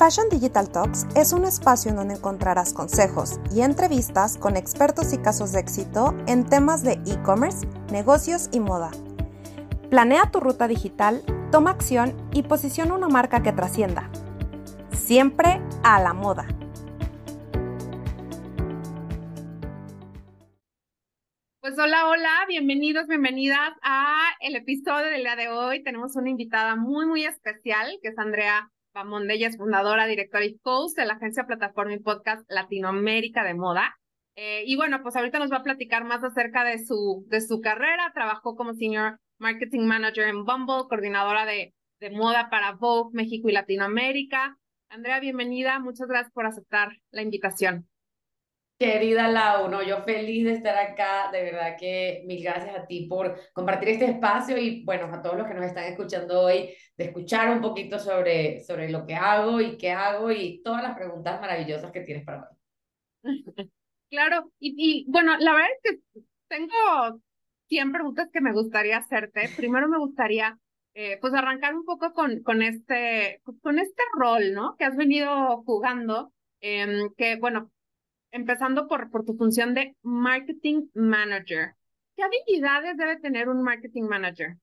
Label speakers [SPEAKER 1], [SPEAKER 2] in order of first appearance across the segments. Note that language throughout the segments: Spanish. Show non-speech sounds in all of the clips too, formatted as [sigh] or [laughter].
[SPEAKER 1] Fashion Digital Talks es un espacio en donde encontrarás consejos y entrevistas con expertos y casos de éxito en temas de e-commerce, negocios y moda. Planea tu ruta digital, toma acción y posiciona una marca que trascienda. Siempre a la moda. Pues hola, hola, bienvenidos, bienvenidas a el episodio del día de hoy. Tenemos una invitada muy, muy especial, que es Andrea Ella es fundadora, directora y host de la agencia Plataforma y Podcast Latinoamérica de Moda. Eh, y bueno, pues ahorita nos va a platicar más acerca de su, de su carrera. Trabajó como Senior Marketing Manager en Bumble, coordinadora de, de moda para Vogue, México y Latinoamérica. Andrea, bienvenida. Muchas gracias por aceptar la invitación.
[SPEAKER 2] Querida Lau, no, yo feliz de estar acá, de verdad que mil gracias a ti por compartir este espacio y bueno, a todos los que nos están escuchando hoy, de escuchar un poquito sobre, sobre lo que hago y qué hago y todas las preguntas maravillosas que tienes para
[SPEAKER 1] mí. [laughs] Claro, y, y bueno, la verdad es que tengo 100 preguntas que me gustaría hacerte. Primero me gustaría eh, pues arrancar un poco con, con, este, con este rol, ¿no? Que has venido jugando, eh, que bueno, empezando por, por tu función de marketing manager. ¿Qué habilidades debe tener un marketing manager?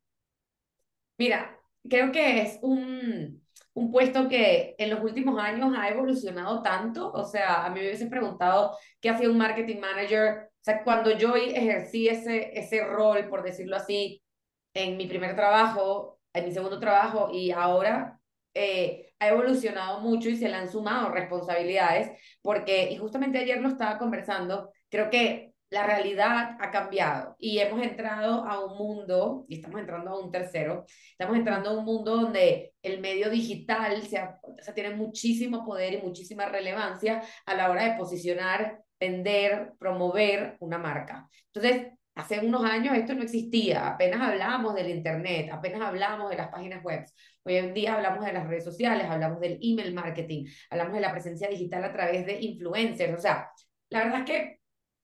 [SPEAKER 2] Mira, creo que es un, un puesto que en los últimos años ha evolucionado tanto. O sea, a mí me hubiese preguntado qué hacía un marketing manager. O sea, cuando yo ejercí ese, ese rol, por decirlo así, en mi primer trabajo, en mi segundo trabajo y ahora, eh, ha evolucionado mucho y se le han sumado responsabilidades, porque, y justamente ayer lo estaba conversando, creo que la realidad ha cambiado y hemos entrado a un mundo, y estamos entrando a un tercero, estamos entrando a un mundo donde el medio digital se tiene muchísimo poder y muchísima relevancia a la hora de posicionar, vender, promover una marca. Entonces, Hace unos años esto no existía, apenas hablábamos del Internet, apenas hablábamos de las páginas web. Hoy en día hablamos de las redes sociales, hablamos del email marketing, hablamos de la presencia digital a través de influencers. O sea, la verdad es que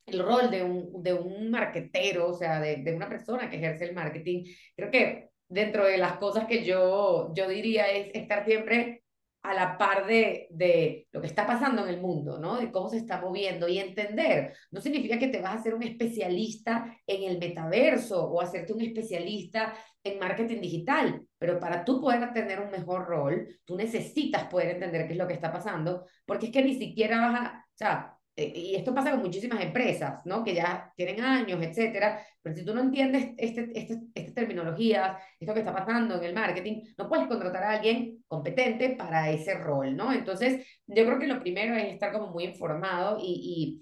[SPEAKER 2] el rol de un, de un marketero, o sea, de, de una persona que ejerce el marketing, creo que dentro de las cosas que yo, yo diría es estar siempre a la par de, de lo que está pasando en el mundo, ¿no? De cómo se está moviendo y entender. No significa que te vas a hacer un especialista en el metaverso o hacerte un especialista en marketing digital, pero para tú poder tener un mejor rol, tú necesitas poder entender qué es lo que está pasando, porque es que ni siquiera vas a, o sea, eh, y esto pasa con muchísimas empresas, ¿no? Que ya tienen años, etcétera, pero si tú no entiendes este, este, estas terminologías, esto que está pasando en el marketing, no puedes contratar a alguien competente para ese rol, ¿no? Entonces, yo creo que lo primero es estar como muy informado y, y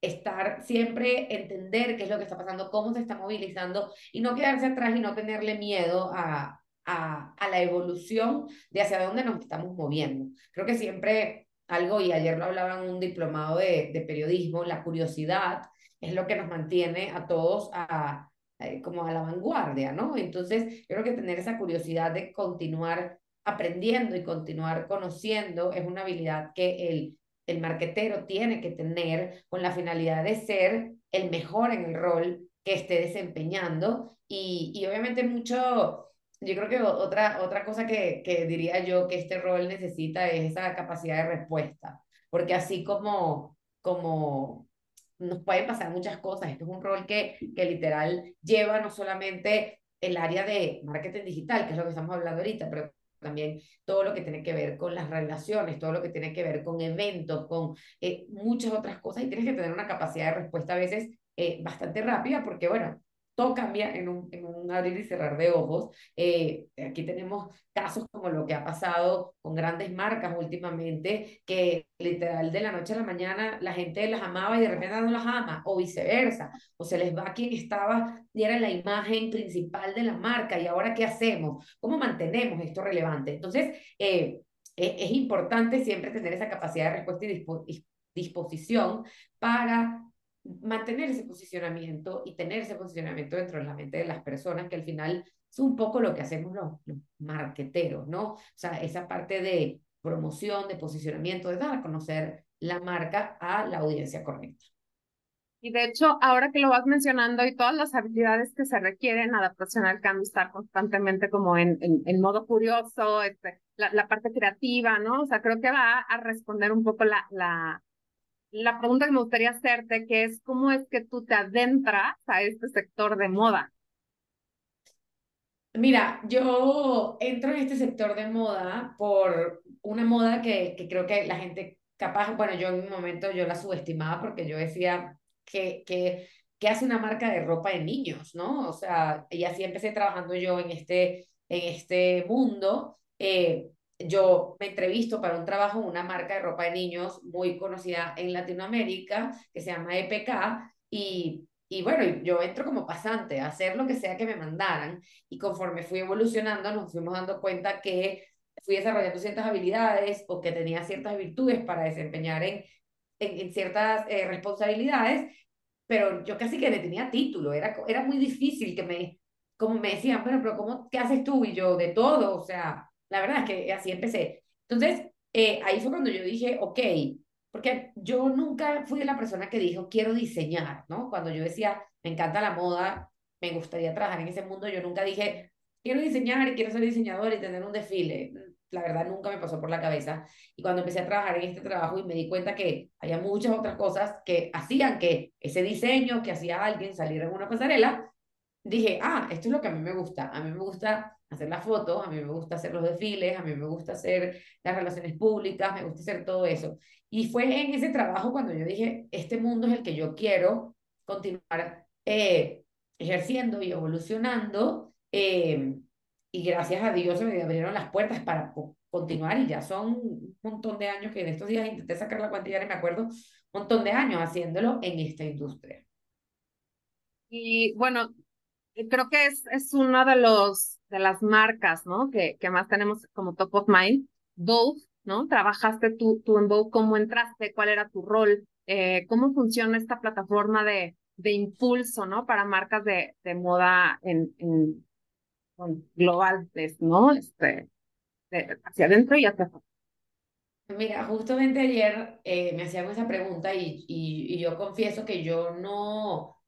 [SPEAKER 2] estar siempre, entender qué es lo que está pasando, cómo se está movilizando y no quedarse atrás y no tenerle miedo a, a, a la evolución de hacia dónde nos estamos moviendo. Creo que siempre algo, y ayer lo hablaba en un diplomado de, de periodismo, la curiosidad es lo que nos mantiene a todos a, como a la vanguardia, ¿no? Entonces, yo creo que tener esa curiosidad de continuar aprendiendo y continuar conociendo es una habilidad que el, el marquetero tiene que tener con la finalidad de ser el mejor en el rol que esté desempeñando y, y obviamente mucho yo creo que otra, otra cosa que, que diría yo que este rol necesita es esa capacidad de respuesta, porque así como, como nos pueden pasar muchas cosas, esto es un rol que, que literal lleva no solamente el área de marketing digital, que es lo que estamos hablando ahorita, pero también todo lo que tiene que ver con las relaciones, todo lo que tiene que ver con eventos, con eh, muchas otras cosas, y tienes que tener una capacidad de respuesta a veces eh, bastante rápida, porque bueno, todo cambia en un, en un abrir y cerrar de ojos. Eh, aquí tenemos casos como lo que ha pasado con grandes marcas últimamente, que literal de la noche a la mañana la gente las amaba y de repente no las ama, o viceversa, o se les va quien estaba y era la imagen principal de la marca, y ahora qué hacemos, cómo mantenemos esto relevante. Entonces, eh, e, es importante siempre tener esa capacidad de respuesta y disposición para mantener ese posicionamiento y tener ese posicionamiento dentro de la mente de las personas, que al final es un poco lo que hacemos los, los marqueteros, ¿no? O sea, esa parte de promoción, de posicionamiento, de dar a conocer la marca a la audiencia correcta.
[SPEAKER 1] Y de hecho, ahora que lo vas mencionando y todas las habilidades que se requieren, adaptación al cambio, estar constantemente como en, en, modo curioso, este, la, la, parte creativa, ¿no? O sea, creo que va a responder un poco la, la, la pregunta que me gustaría hacerte, que es cómo es que tú te adentras a este sector de moda.
[SPEAKER 2] Mira, yo entro en este sector de moda por una moda que, que creo que la gente capaz, bueno, yo en un momento yo la subestimaba porque yo decía que, que, hace una marca de ropa de niños, ¿no? O sea, y así empecé trabajando yo en este, en este mundo. Eh, yo me entrevisto para un trabajo en una marca de ropa de niños muy conocida en Latinoamérica, que se llama EPK, y, y bueno, yo entro como pasante a hacer lo que sea que me mandaran, y conforme fui evolucionando nos fuimos dando cuenta que fui desarrollando ciertas habilidades o que tenía ciertas virtudes para desempeñar en, en, ciertas eh, responsabilidades, pero yo casi que me tenía título, era, era muy difícil que me, como me decían, bueno, pero ¿cómo, qué haces tú? Y yo, de todo, o sea, la verdad es que así empecé. Entonces, eh, ahí fue cuando yo dije, ok, porque yo nunca fui la persona que dijo, quiero diseñar, ¿no? Cuando yo decía, me encanta la moda, me gustaría trabajar en ese mundo, yo nunca dije, quiero diseñar y quiero ser diseñador y tener un desfile. La verdad, nunca me pasó por la cabeza. Y cuando empecé a trabajar en este trabajo y me di cuenta que había muchas otras cosas que hacían que ese diseño que hacía alguien saliera en una pasarela, dije, ah, esto es lo que a mí me gusta. A mí me gusta hacer las fotos, a mí me gusta hacer los desfiles, a mí me gusta hacer las relaciones públicas, me gusta hacer todo eso. Y fue en ese trabajo cuando yo dije, este mundo es el que yo quiero continuar eh, ejerciendo y evolucionando. Eh, y gracias a Dios se me abrieron las puertas para continuar y ya son un montón de años que en estos días intenté sacar la cuantía y me acuerdo, un montón de años haciéndolo en esta industria.
[SPEAKER 1] Y bueno, creo que es, es una de los de las marcas, ¿no? Que, que más tenemos como top of mind. Vogue, ¿no? Trabajaste tú, tú en Vogue, ¿cómo entraste? ¿Cuál era tu rol? Eh, ¿Cómo funciona esta plataforma de, de impulso, ¿no? Para marcas de, de moda en, en, globales, ¿no? Este, hacia adentro y hacia afuera.
[SPEAKER 2] Mira, justamente ayer eh, me hacían esa pregunta y, y, y, yo confieso que yo no,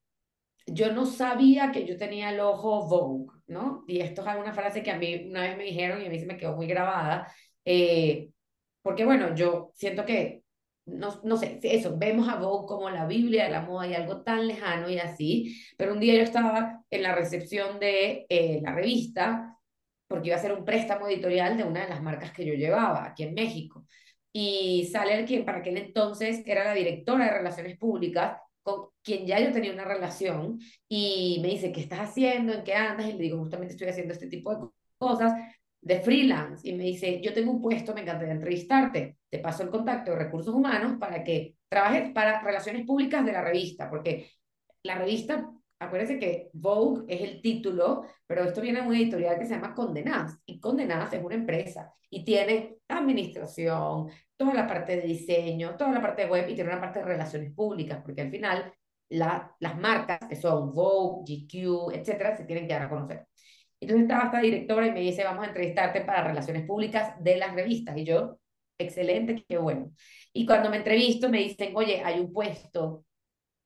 [SPEAKER 2] yo no sabía que yo tenía el ojo Vogue, ¿no? Y esto es una frase que a mí una vez me dijeron y a mí se me quedó muy grabada, eh, porque bueno, yo siento que, no, no sé, eso, vemos a Vogue como la Biblia de la moda y algo tan lejano y así, pero un día yo estaba en la recepción de eh, la revista, porque iba a hacer un préstamo editorial de una de las marcas que yo llevaba aquí en México. Y sale el quien para aquel entonces era la directora de Relaciones Públicas con quien ya yo tenía una relación y me dice, ¿qué estás haciendo? ¿En qué andas? Y le digo, justamente estoy haciendo este tipo de cosas de freelance. Y me dice, yo tengo un puesto, me encantaría entrevistarte. Te paso el contacto de recursos humanos para que trabajes para relaciones públicas de la revista, porque la revista, acuérdense que Vogue es el título, pero esto viene de una editorial que se llama Condenadas. Y Condenadas es una empresa y tiene administración, toda la parte de diseño, toda la parte de web y tiene una parte de relaciones públicas, porque al final la, las marcas que son Vogue, GQ, etcétera, se tienen que dar a conocer. Entonces estaba esta directora y me dice, vamos a entrevistarte para relaciones públicas de las revistas. Y yo, excelente, qué bueno. Y cuando me entrevisto me dicen, oye, hay un puesto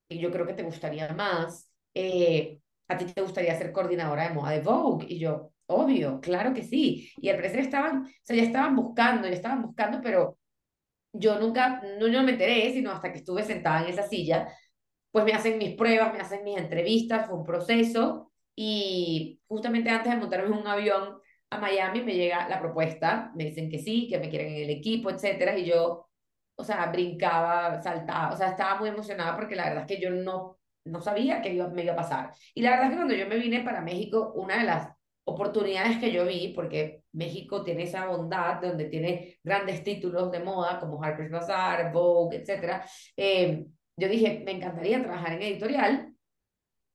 [SPEAKER 2] y yo creo que te gustaría más. Eh, ¿A ti te gustaría ser coordinadora de moda de Vogue? Y yo, obvio, claro que sí. Y al parecer estaban, o sea, ya estaban buscando, ya estaban buscando, pero yo nunca, no, yo me enteré, sino hasta que estuve sentada en esa silla, pues me hacen mis pruebas, me hacen mis entrevistas, fue un proceso y justamente antes de montarme en un avión a Miami me llega la propuesta, me dicen que sí, que me quieren en el equipo, etcétera, y yo, o sea, brincaba, saltaba, o sea, estaba muy emocionada porque la verdad es que yo no, no sabía qué iba, me iba a pasar. Y la verdad es que cuando yo me vine para México, una de las oportunidades que yo vi, porque México tiene esa bondad donde tiene grandes títulos de moda como Harper's Bazaar, Vogue, etc. Eh, yo dije, me encantaría trabajar en editorial,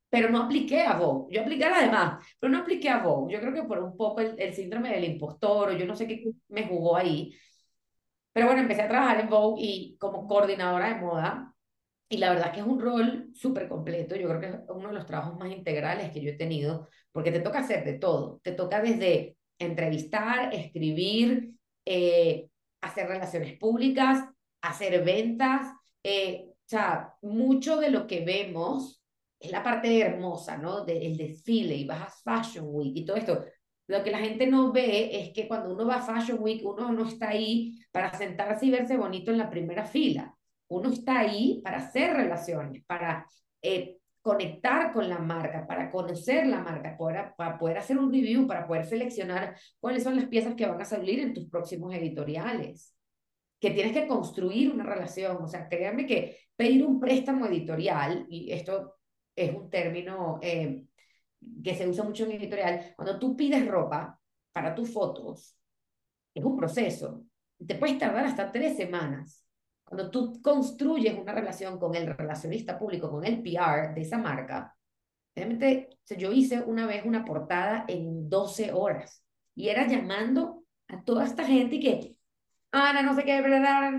[SPEAKER 2] pero no apliqué a Vogue. Yo apliqué a pero no apliqué a Vogue. Yo creo que por un poco el, el síndrome del impostor, o yo no sé qué me jugó ahí. Pero bueno, empecé a trabajar en Vogue y como coordinadora de moda, y la verdad que es un rol súper completo. Yo creo que es uno de los trabajos más integrales que yo he tenido, porque te toca hacer de todo. Te toca desde entrevistar, escribir, eh, hacer relaciones públicas, hacer ventas. Eh, o sea, mucho de lo que vemos es la parte hermosa, ¿no? Del desfile y vas a Fashion Week y todo esto. Lo que la gente no ve es que cuando uno va a Fashion Week, uno no está ahí para sentarse y verse bonito en la primera fila. Uno está ahí para hacer relaciones, para eh, conectar con la marca, para conocer la marca, para, para poder hacer un review, para poder seleccionar cuáles son las piezas que van a salir en tus próximos editoriales. Que tienes que construir una relación. O sea, créanme que pedir un préstamo editorial, y esto es un término eh, que se usa mucho en editorial, cuando tú pides ropa para tus fotos, es un proceso. Te puedes tardar hasta tres semanas. Cuando tú construyes una relación con el relacionista público, con el PR de esa marca, realmente yo hice una vez una portada en 12 horas y era llamando a toda esta gente y que, Ana, no sé qué,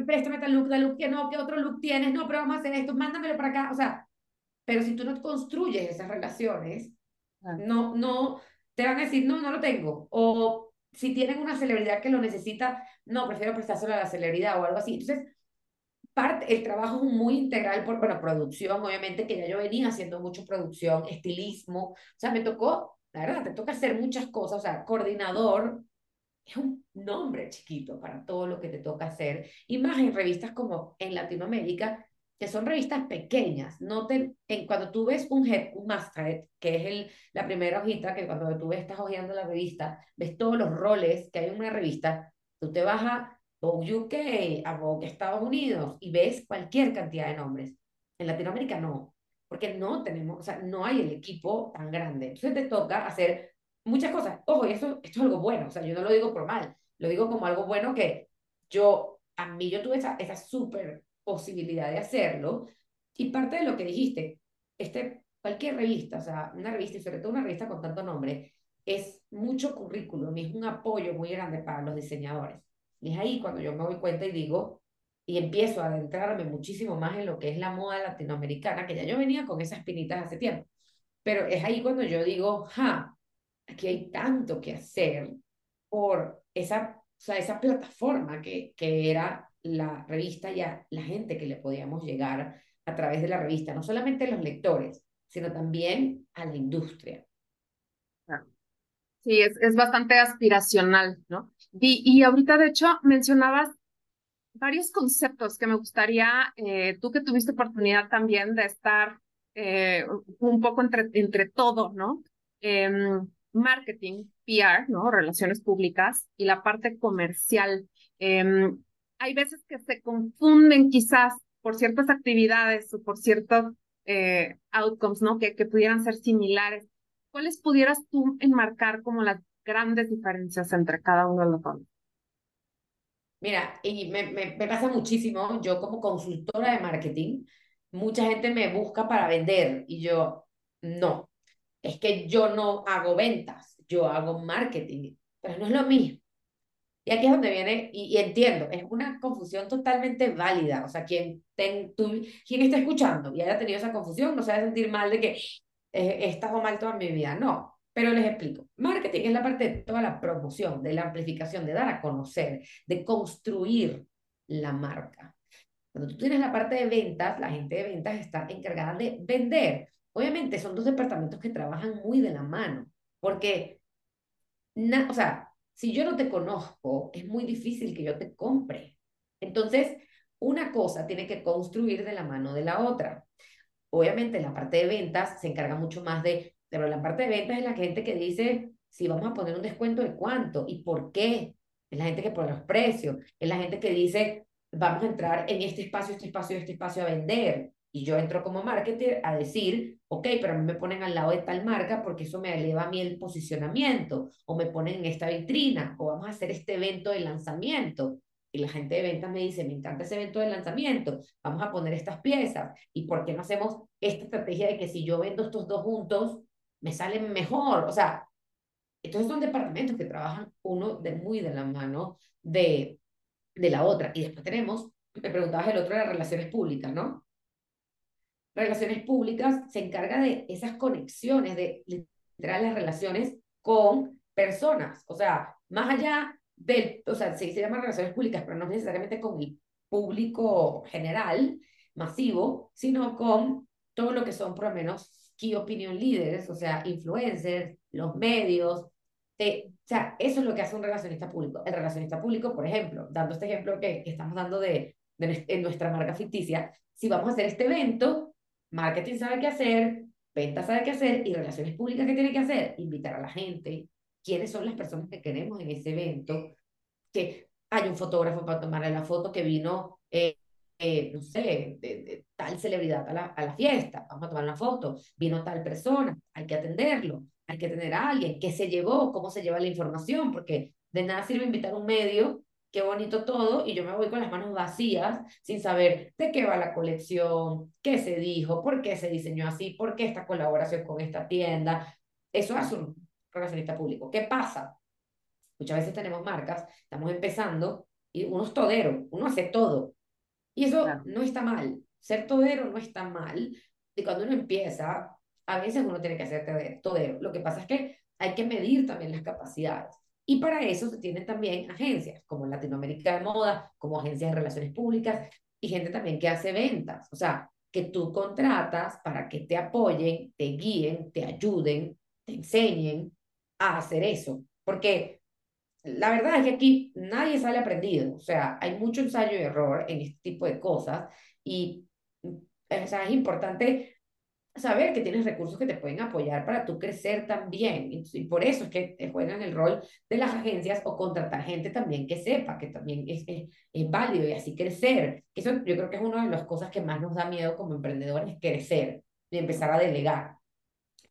[SPEAKER 2] préstame tal look, tal look, que no, ¿qué otro look tienes? No, pero vamos a hacer esto, mándamelo para acá. O sea, pero si tú no construyes esas relaciones, no, no, te van a decir, no, no lo tengo. O si tienen una celebridad que lo necesita, no, prefiero prestárselo a la celebridad o algo así. Entonces, parte, el trabajo es muy integral por, bueno, producción, obviamente, que ya yo venía haciendo mucho producción, estilismo. O sea, me tocó, la verdad, te toca hacer muchas cosas. O sea, coordinador es un nombre chiquito para todo lo que te toca hacer. Y más en revistas como en Latinoamérica, que son revistas pequeñas. No te, en, cuando tú ves un head, un masthead, que es el, la primera hojita, que cuando tú estás hojeando la revista, ves todos los roles que hay en una revista, tú te vas a Vogue UK, a Vogue Estados Unidos y ves cualquier cantidad de nombres. En Latinoamérica no, porque no tenemos, o sea, no hay el equipo tan grande. Entonces te toca hacer muchas cosas. Ojo, y esto, esto es algo bueno, o sea, yo no lo digo por mal, lo digo como algo bueno que yo, a mí yo tuve esa, esa súper posibilidad de hacerlo. Y parte de lo que dijiste, este, cualquier revista, o sea, una revista y sobre todo una revista con tanto nombre, es mucho currículum y es un apoyo muy grande para los diseñadores. Y es ahí cuando yo me doy cuenta y digo, y empiezo a adentrarme muchísimo más en lo que es la moda latinoamericana, que ya yo venía con esas pinitas hace tiempo. Pero es ahí cuando yo digo, ja, aquí hay tanto que hacer por esa, o esa plataforma que, que era la revista y a la gente que le podíamos llegar a través de la revista, no solamente los lectores, sino también a la industria.
[SPEAKER 1] Sí, es, es bastante aspiracional, ¿no? Y, y ahorita, de hecho, mencionabas varios conceptos que me gustaría, eh, tú que tuviste oportunidad también de estar eh, un poco entre, entre todo, ¿no? Em, marketing, PR, ¿no? Relaciones públicas y la parte comercial. Eh, hay veces que se confunden quizás por ciertas actividades o por ciertos eh, outcomes, ¿no? Que, que pudieran ser similares. ¿Cuáles pudieras tú enmarcar como las grandes diferencias entre cada uno de los dos?
[SPEAKER 2] Mira, y me, me, me, pasa muchísimo, yo como consultora de marketing, mucha gente me busca para vender y yo, no, es que yo no hago ventas, yo hago marketing, pero no es lo mismo. Y aquí es donde viene, y, entiendo, es una confusión totalmente válida. O sea, quien, ten, tú, quien está escuchando y haya tenido esa confusión no se va a sentir mal de que eh, estado mal toda mi vida. No, pero les explico. Marketing es la parte de toda la promoción, de la amplificación, de dar a conocer, de construir la marca. Cuando tú tienes la parte de ventas, la gente de ventas está encargada de vender. Obviamente son dos departamentos que trabajan muy de la mano, porque, o sea, si yo no te conozco, es muy difícil que yo te compre. Entonces, una cosa tiene que construir de la mano de la otra. Obviamente, la parte de ventas se encarga mucho más de, pero la parte de ventas es la gente que dice si vamos a poner un descuento de cuánto y por qué. Es la gente que pone los precios, es la gente que dice vamos a entrar en este espacio, este espacio, este espacio a vender. Y yo entro como marketer a decir, ok, pero a mí me ponen al lado de tal marca porque eso me eleva a mí el posicionamiento, o me ponen en esta vitrina, o vamos a hacer este evento de lanzamiento. Y la gente de ventas me dice, me encanta ese evento de lanzamiento, vamos a poner estas piezas. ¿Y por qué no hacemos esta estrategia de que si yo vendo estos dos juntos, me salen mejor? O sea, entonces son departamentos que trabajan uno de muy de la mano de, de la otra. Y después tenemos, me preguntabas el otro las relaciones públicas, ¿no? relaciones públicas se encarga de esas conexiones, de literal las relaciones con personas. O sea, más allá del, o sea, se, se llama relaciones públicas, pero no necesariamente con el público general, masivo, sino con todo lo que son por lo menos key opinion leaders, o sea, influencers, los medios. Eh, o sea, eso es lo que hace un relacionista público. El relacionista público, por ejemplo, dando este ejemplo que, que estamos dando de, de, en nuestra marca ficticia, si vamos a hacer este evento, marketing sabe qué hacer, venta sabe qué hacer y relaciones públicas qué tiene que hacer, invitar a la gente, quiénes son las personas que queremos en ese evento, que hay un fotógrafo para tomarle la foto que vino, eh, eh, no sé, de, tal celebridad a la, a la fiesta, vamos a tomar una foto, vino tal persona, hay que atenderlo, hay que tener a alguien, qué se llevó, cómo se lleva la información, porque de nada sirve invitar a un medio qué bonito todo, y yo me voy con las manos vacías, sin saber de qué va la colección, qué se dijo, por qué se diseñó así, por qué esta colaboración con esta tienda. Eso es un relacionista público. ¿Qué pasa? Muchas veces tenemos marcas, estamos empezando, y uno es todero, uno hace todo. Y eso no está mal. Ser todero no está mal. Y cuando uno empieza, a veces uno tiene que hacer todero. Lo que pasa es que hay que medir también las capacidades. Y para eso se tienen también agencias, como Latinoamérica de Moda, como agencias de relaciones públicas y gente también que hace ventas. O sea, que tú contratas para que te apoyen, te guíen, te ayuden, te enseñen hacer eso. Porque la verdad es que aquí nadie sale aprendido. O sea, hay mucho ensayo y error en este tipo de cosas y o sea, es importante saber que tienes recursos que te pueden apoyar para tú crecer también. Y, por eso es que juegan el rol de las agencias o contratar gente también que sepa que también es, es, válido y así crecer. Eso yo creo que es una de las cosas que más nos da miedo como emprendedores, crecer y empezar a delegar.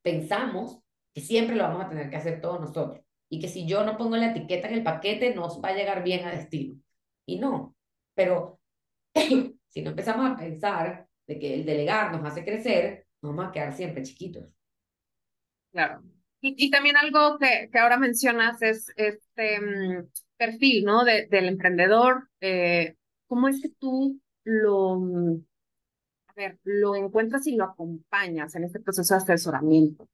[SPEAKER 2] Pensamos que siempre lo vamos a tener que hacer todos nosotros y que si yo no pongo la etiqueta en el paquete nos va a llegar bien a destino. Y no, pero [coughs] si no empezamos a pensar de que el delegar nos hace crecer, vamos a quedar siempre chiquitos.
[SPEAKER 1] Claro. Y, también algo que, que, ahora mencionas es este mm, perfil, ¿no? De, del emprendedor. Eh, ¿Cómo es que tú lo, mm, a ver, lo encuentras y lo acompañas en este proceso de asesoramiento?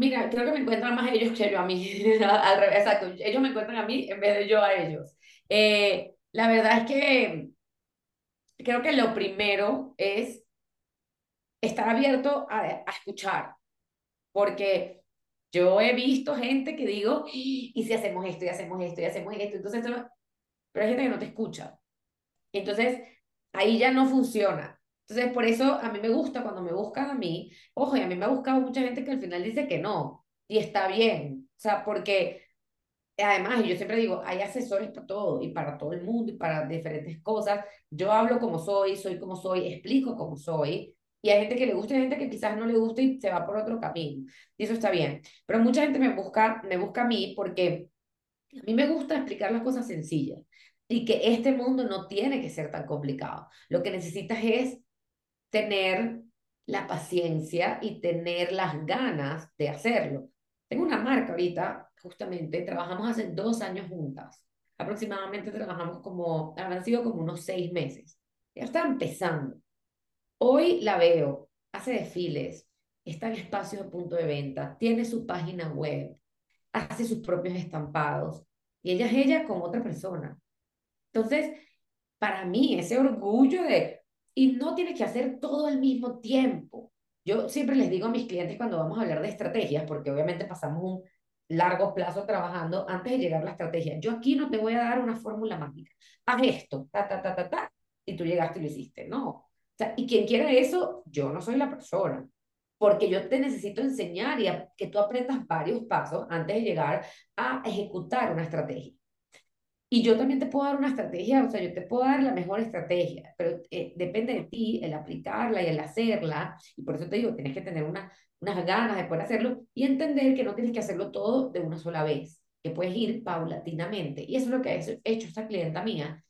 [SPEAKER 2] Mira, creo que me encuentran más ellos que yo a mí. [laughs] Al revés, exacto. Ellos me encuentran a mí en vez de yo a ellos. Eh, la verdad es que creo que lo primero es estar abierto a, a escuchar, porque yo he visto gente que digo, y si hacemos esto, y hacemos esto, y hacemos esto, entonces, pero hay gente que no te escucha. Entonces, ahí ya no funciona. Entonces, por eso a mí me gusta cuando me buscan a mí, ojo, y a mí me ha buscado mucha gente que al final dice que no, y está bien, o sea, porque además, yo siempre digo, hay asesores para todo, y para todo el mundo, y para diferentes cosas. Yo hablo como soy, soy como soy, explico como soy, y hay gente que le gusta y hay gente que quizás no le gusta y se va por otro camino. Y eso está bien. Pero mucha gente me busca, me busca a mí porque a mí me gusta explicar las cosas sencillas y que este mundo no tiene que ser tan complicado. Lo que necesitas es tener la paciencia y tener las ganas de hacerlo. Tengo una marca ahorita, justamente, trabajamos hace dos años juntas. Aproximadamente trabajamos como, han sido como unos seis meses. Ya está empezando. Hoy la veo, hace desfiles, está en espacios de punto de venta, tiene su página web, hace sus propios estampados y ella es ella con otra persona. Entonces, para mí, ese orgullo de, y no tienes que hacer todo al mismo tiempo. Yo siempre les digo a mis clientes cuando vamos a hablar de estrategias, porque obviamente pasamos un largo plazo trabajando antes de llegar a la estrategia. Yo aquí no te voy a dar una fórmula mágica. Haz esto, ta, ta, ta, ta, ta, y tú llegaste y lo hiciste. No, sea, y quien quiera eso, yo no soy la persona, porque yo te necesito enseñar y que tú aprendas varios pasos antes de llegar a ejecutar una estrategia. Y yo también te puedo dar una estrategia, o sea, yo te puedo dar la mejor estrategia, pero eh, depende de ti el aplicarla y el hacerla. Y por eso te digo, tienes que tener una, unas ganas de poder hacerlo y entender que no tienes que hacerlo todo de una sola vez, que puedes ir paulatinamente. Y eso es lo que ha hecho esta clienta mía,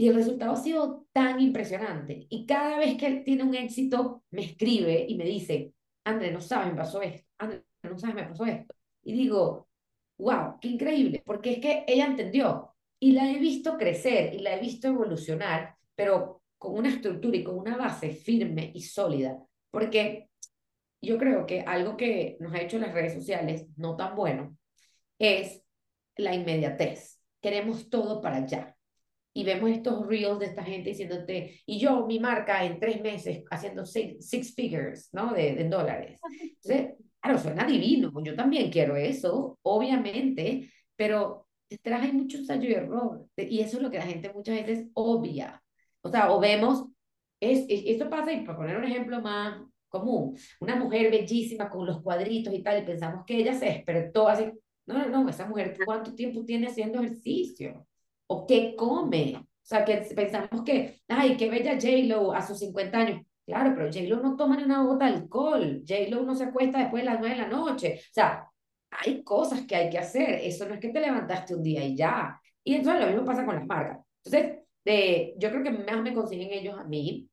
[SPEAKER 2] y el resultado ha sido tan impresionante. Y cada vez que él tiene un éxito, me escribe y me dice, André, no sabes, me pasó esto. André, no sabes, me pasó esto. Y digo, wow, qué increíble, porque es que ella entendió y la he visto crecer y la he visto evolucionar, pero con una estructura y con una base firme y sólida. Porque yo creo que algo que nos ha hecho las redes sociales no tan bueno es la inmediatez. Queremos todo para allá. y vemos estos reels de esta gente diciéndote, y yo, mi marca en tres meses haciendo six, figures, ¿no? De, de dólares. Entonces, claro, suena divino, yo también quiero eso, obviamente, pero detrás hay mucho ensayo y error, y eso es lo que la gente muchas veces obvia. O sea, o vemos, es, esto pasa, y para poner un ejemplo más común, una mujer bellísima con los cuadritos y tal, y pensamos que ella se despertó así, no, no, no, esa mujer, ¿cuánto tiempo tiene haciendo ejercicio? ¿O qué come? O sea, que pensamos que, ay, qué bella J-Lo a sus 50 años. Claro, pero J-Lo no toma ni una gota de alcohol. J-Lo no se acuesta después de las 9 de la noche. O sea, hay cosas que hay que hacer. Eso no es que te levantaste un día y ya. Y entonces lo mismo pasa con las marcas. Entonces, de, yo creo que más me consiguen ellos a mí.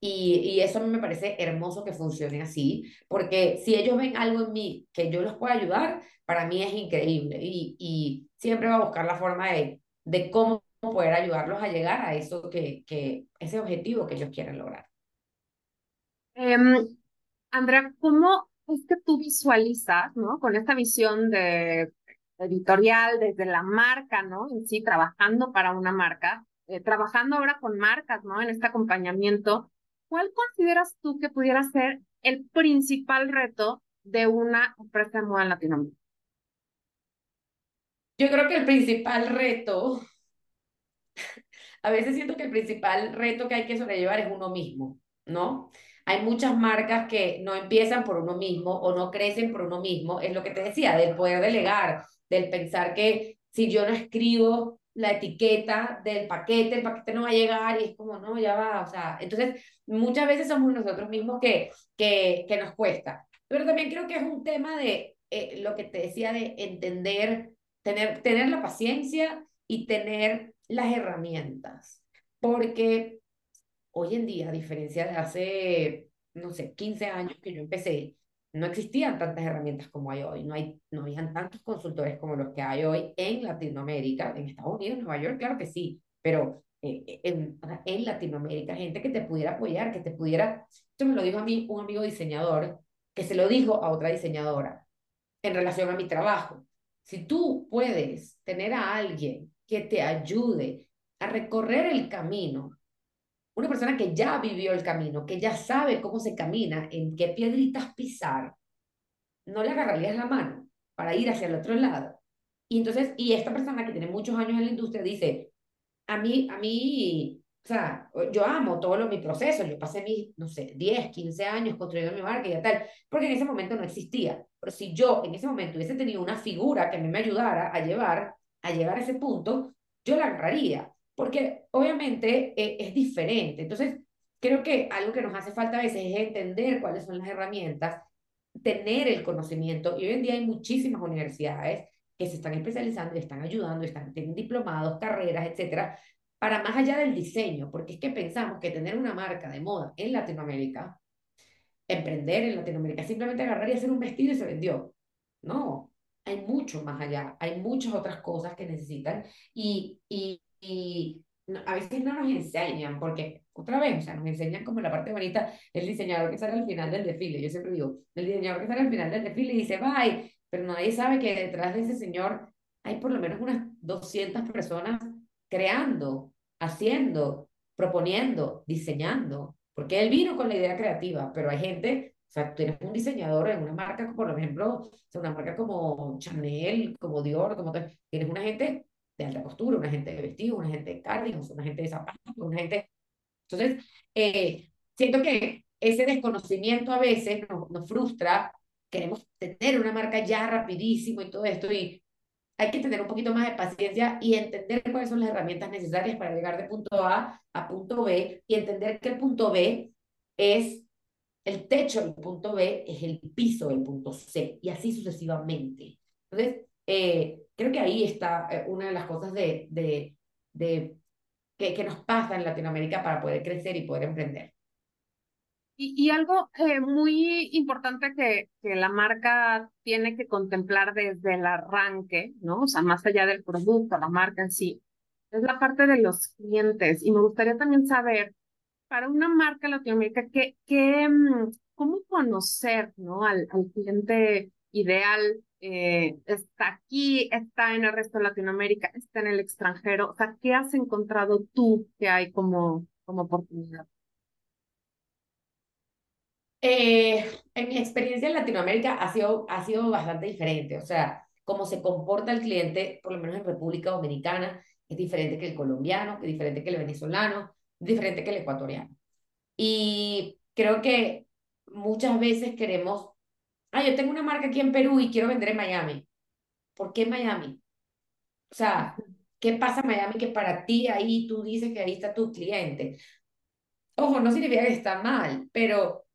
[SPEAKER 2] Y, y eso a mí me parece hermoso que funcione así, porque si ellos ven algo en mí que yo los pueda ayudar, para mí es increíble. Y, y siempre va a buscar la forma de de cómo poder ayudarlos a llegar a eso que, que ese objetivo que ellos quieren lograr.
[SPEAKER 1] Um, Andrea, ¿cómo es que tú visualizas, ¿no? Con esta visión de editorial desde la marca, ¿no? En sí, trabajando para una marca, eh, trabajando ahora con marcas, ¿no? En este acompañamiento, ¿cuál consideras tú que pudiera ser el principal reto de una empresa de moda en Latinoamérica?
[SPEAKER 2] Yo creo que el principal reto, [laughs] a veces siento que el principal reto que hay que sobrellevar es uno mismo, ¿no? Hay muchas marcas que no empiezan por uno mismo o no crecen por uno mismo, es lo que te decía, del poder delegar, del pensar que si yo no escribo la etiqueta del paquete, el paquete no va a llegar y es como, no, ya va, o sea, entonces muchas veces somos nosotros mismos que, que, que nos cuesta. Pero también creo que es un tema de eh, lo que te decía de entender tener, tener la paciencia y tener las herramientas. Porque hoy en día, a diferencia de hace, no sé, 15 años que yo empecé, no existían tantas herramientas como hay hoy, no, hay, no habían tantos consultores como los que hay hoy en Latinoamérica, en Estados Unidos, Nueva York, claro que sí, pero eh, eh, en, en Latinoamérica, gente que te pudiera apoyar, que te pudiera, esto me lo dijo a mí un amigo diseñador, que se lo dijo a otra diseñadora en relación a mi trabajo. Si tú puedes tener a alguien que te ayude a recorrer el camino, una persona que ya vivió el camino, que ya sabe cómo se camina, en qué piedritas pisar, no le agarrarías la mano para ir hacia el otro lado. Y entonces, y esta persona que tiene muchos años en la industria dice, a mí, a mí o sea, yo amo todo lo, mi proceso, yo pasé mis, no sé, 10, 15 años construyendo mi marca y tal, porque en ese momento no existía. Pero si yo en ese momento hubiese tenido una figura que a mí me ayudara a llevar, a llegar a ese punto, yo la agarraría, porque obviamente eh, es diferente. Entonces, creo que algo que nos hace falta a veces es entender cuáles son las herramientas, tener el conocimiento, y hoy en día hay muchísimas universidades que se están especializando y están ayudando, están tienen diplomados, carreras, etcétera, para más allá del diseño, porque es que pensamos que tener una marca de moda en Latinoamérica, emprender en Latinoamérica, simplemente agarrar y hacer un vestido y se vendió. No, hay mucho más allá, hay muchas otras cosas que necesitan y, y, y a veces no nos enseñan, porque otra vez, o sea, nos enseñan como la parte bonita, el diseñador que sale al final del desfile, yo siempre digo, el diseñador que sale al final del desfile y dice, bye, pero nadie sabe que detrás de ese señor hay por lo menos unas 200 personas creando, haciendo, proponiendo, diseñando, porque él vino con la idea creativa, pero hay gente, o sea, tú tienes un diseñador en una marca, por ejemplo, una marca como Chanel, como Dior, como tienes una gente de alta costura, una gente de vestido, una gente de cardigans, una gente de zapatos, una gente... Entonces, eh, siento que ese desconocimiento a veces nos, nos frustra, queremos tener una marca ya rapidísimo y todo esto, y hay que tener un poquito más de paciencia y entender cuáles son las herramientas necesarias para llegar de punto A a punto B y entender que el punto B es el techo del punto B, es el piso del punto C y así sucesivamente. Entonces, eh, creo que ahí está eh, una de las cosas de, de, de que, que nos pasa en Latinoamérica para poder crecer y poder emprender.
[SPEAKER 1] Y, algo eh, muy importante que, que la marca tiene que contemplar desde el arranque, ¿no? O sea, más allá del producto, la marca en sí, es la parte de los clientes. Y me gustaría también saber, para una marca latinoamericana, ¿qué, qué, mm, ¿cómo conocer, ¿no? Al, al cliente ideal eh, está aquí, está en el resto de Latinoamérica, está en el extranjero. O sea, ¿qué has encontrado tú que hay como, como oportunidad?
[SPEAKER 2] Eh, en mi experiencia en Latinoamérica ha sido, ha sido bastante diferente. O sea, cómo se comporta el cliente, por lo menos en República Dominicana, es diferente que el colombiano, que es diferente que el venezolano, diferente que el ecuatoriano. Y creo que muchas veces queremos, ah, yo tengo una marca aquí en Perú y quiero vender en Miami. ¿Por qué Miami? O sea, ¿qué pasa en Miami que para ti ahí tú dices que ahí está tu cliente? Ojo, no significa que está mal, pero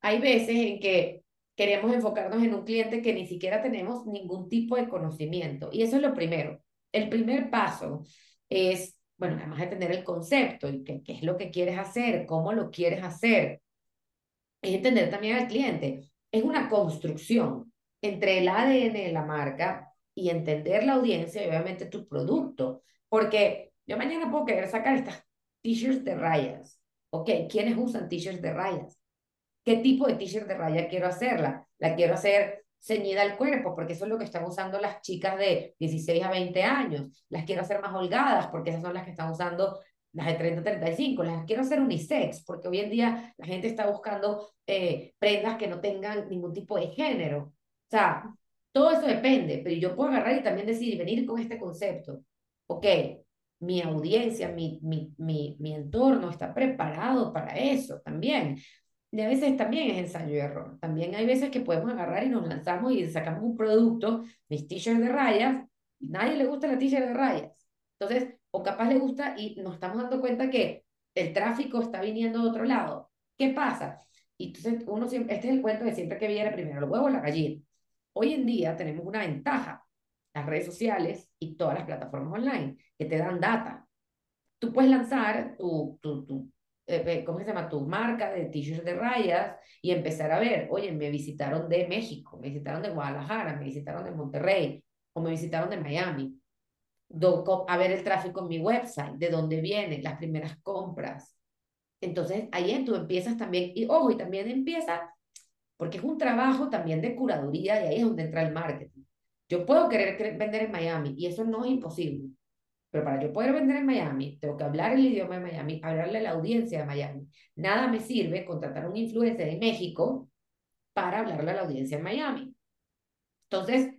[SPEAKER 2] hay veces en que queremos enfocarnos en un cliente que ni siquiera tenemos ningún tipo de conocimiento. Y eso es lo primero. El primer paso es, bueno, además de tener el concepto y qué, qué es lo que quieres hacer, cómo lo quieres hacer, es entender también al cliente. Es una construcción entre el ADN de la marca y entender la audiencia y obviamente tu producto. Porque yo mañana puedo querer sacar estas t-shirts de rayas. Ok, ¿quiénes usan t-shirts de rayas? ¿Qué tipo de t-shirt de raya quiero hacerla? La quiero hacer ceñida al cuerpo, porque eso es lo que están usando las chicas de 16 a 20 años. Las quiero hacer más holgadas, porque esas son las que están usando las de 30 a 35. Las quiero hacer unisex, porque hoy en día la gente está buscando eh, prendas que no tengan ningún tipo de género. O sea, todo eso depende, pero yo puedo agarrar y también decir, venir con este concepto. Ok, mi audiencia, mi, mi, mi, mi entorno está preparado para eso también. Y a veces también es ensayo y error. También hay veces que podemos agarrar y nos lanzamos y sacamos un producto, mis t-shirts de rayas, y nadie le gusta la t-shirt de rayas. Entonces, o capaz le gusta y nos estamos dando cuenta que el tráfico está viniendo de otro lado. ¿Qué pasa? Y entonces uno siempre, este es el cuento de siempre que viene primero, el huevo o la gallina. Hoy en día tenemos una ventaja, las redes sociales y todas las plataformas online que te dan data. Tú puedes lanzar tu, tu, tu eh, ¿cómo se llama? Tu marca de t-shirts de rayas y empezar a ver, oye, me visitaron de México, me visitaron de Guadalajara, me visitaron de Monterrey o me visitaron de Miami. A ver el tráfico en mi website, de dónde vienen las primeras compras. Entonces, ahí tú empiezas también, y ojo, y también empieza, porque es un trabajo también de curaduría y ahí es donde entra el marketing. Yo puedo querer vender en Miami y eso no es imposible. Pero para yo poder vender en Miami, tengo que hablar el idioma de Miami, hablarle a la audiencia de Miami. Nada me sirve contratar un influencer de México para hablarle a la audiencia en Miami. Entonces,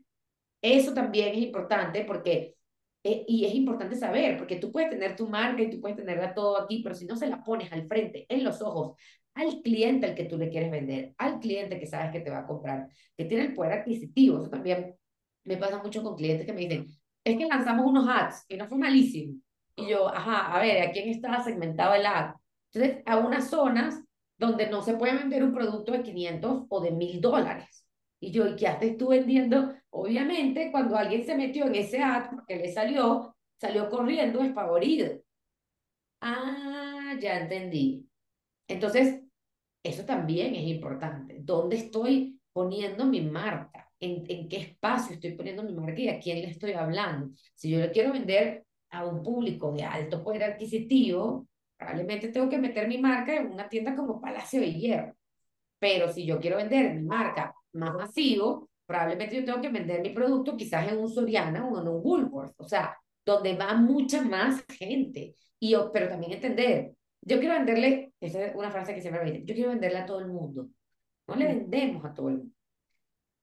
[SPEAKER 2] eso también es importante porque, eh, y es importante saber, porque tú puedes tener tu marca y tú puedes tenerla todo aquí, pero si no se la pones al frente, en los ojos, al cliente al que tú le quieres vender, al cliente que sabes que te va a comprar, que tiene el poder adquisitivo, eso también me pasa mucho con clientes que me dicen, es que lanzamos unos ads y no fue malísimo. Y yo, ajá, a ver, ¿a quién está segmentado el ad? Entonces, a unas zonas donde no se puede vender un producto de 500 o de 1000 dólares. Y yo, ¿y qué haces tú vendiendo? Obviamente, cuando alguien se metió en ese ad, porque le salió, salió corriendo espavorido. Ah, ya entendí. Entonces, eso también es importante. ¿Dónde estoy poniendo mi marca? en, en qué espacio estoy poniendo mi marca y a quién le estoy hablando. Si yo le quiero vender a un público de alto poder adquisitivo, probablemente tengo que meter mi marca en una tienda como Palacio de Hierro. Pero si yo quiero vender mi marca más masivo, probablemente yo tengo que vender mi producto quizás en un Soriana o en un Woolworth, o sea, donde va mucha más gente. Y yo, pero también entender, yo quiero venderle, esa es una frase que siempre me dicen, yo quiero venderle a todo el mundo. No le vendemos a todo el mundo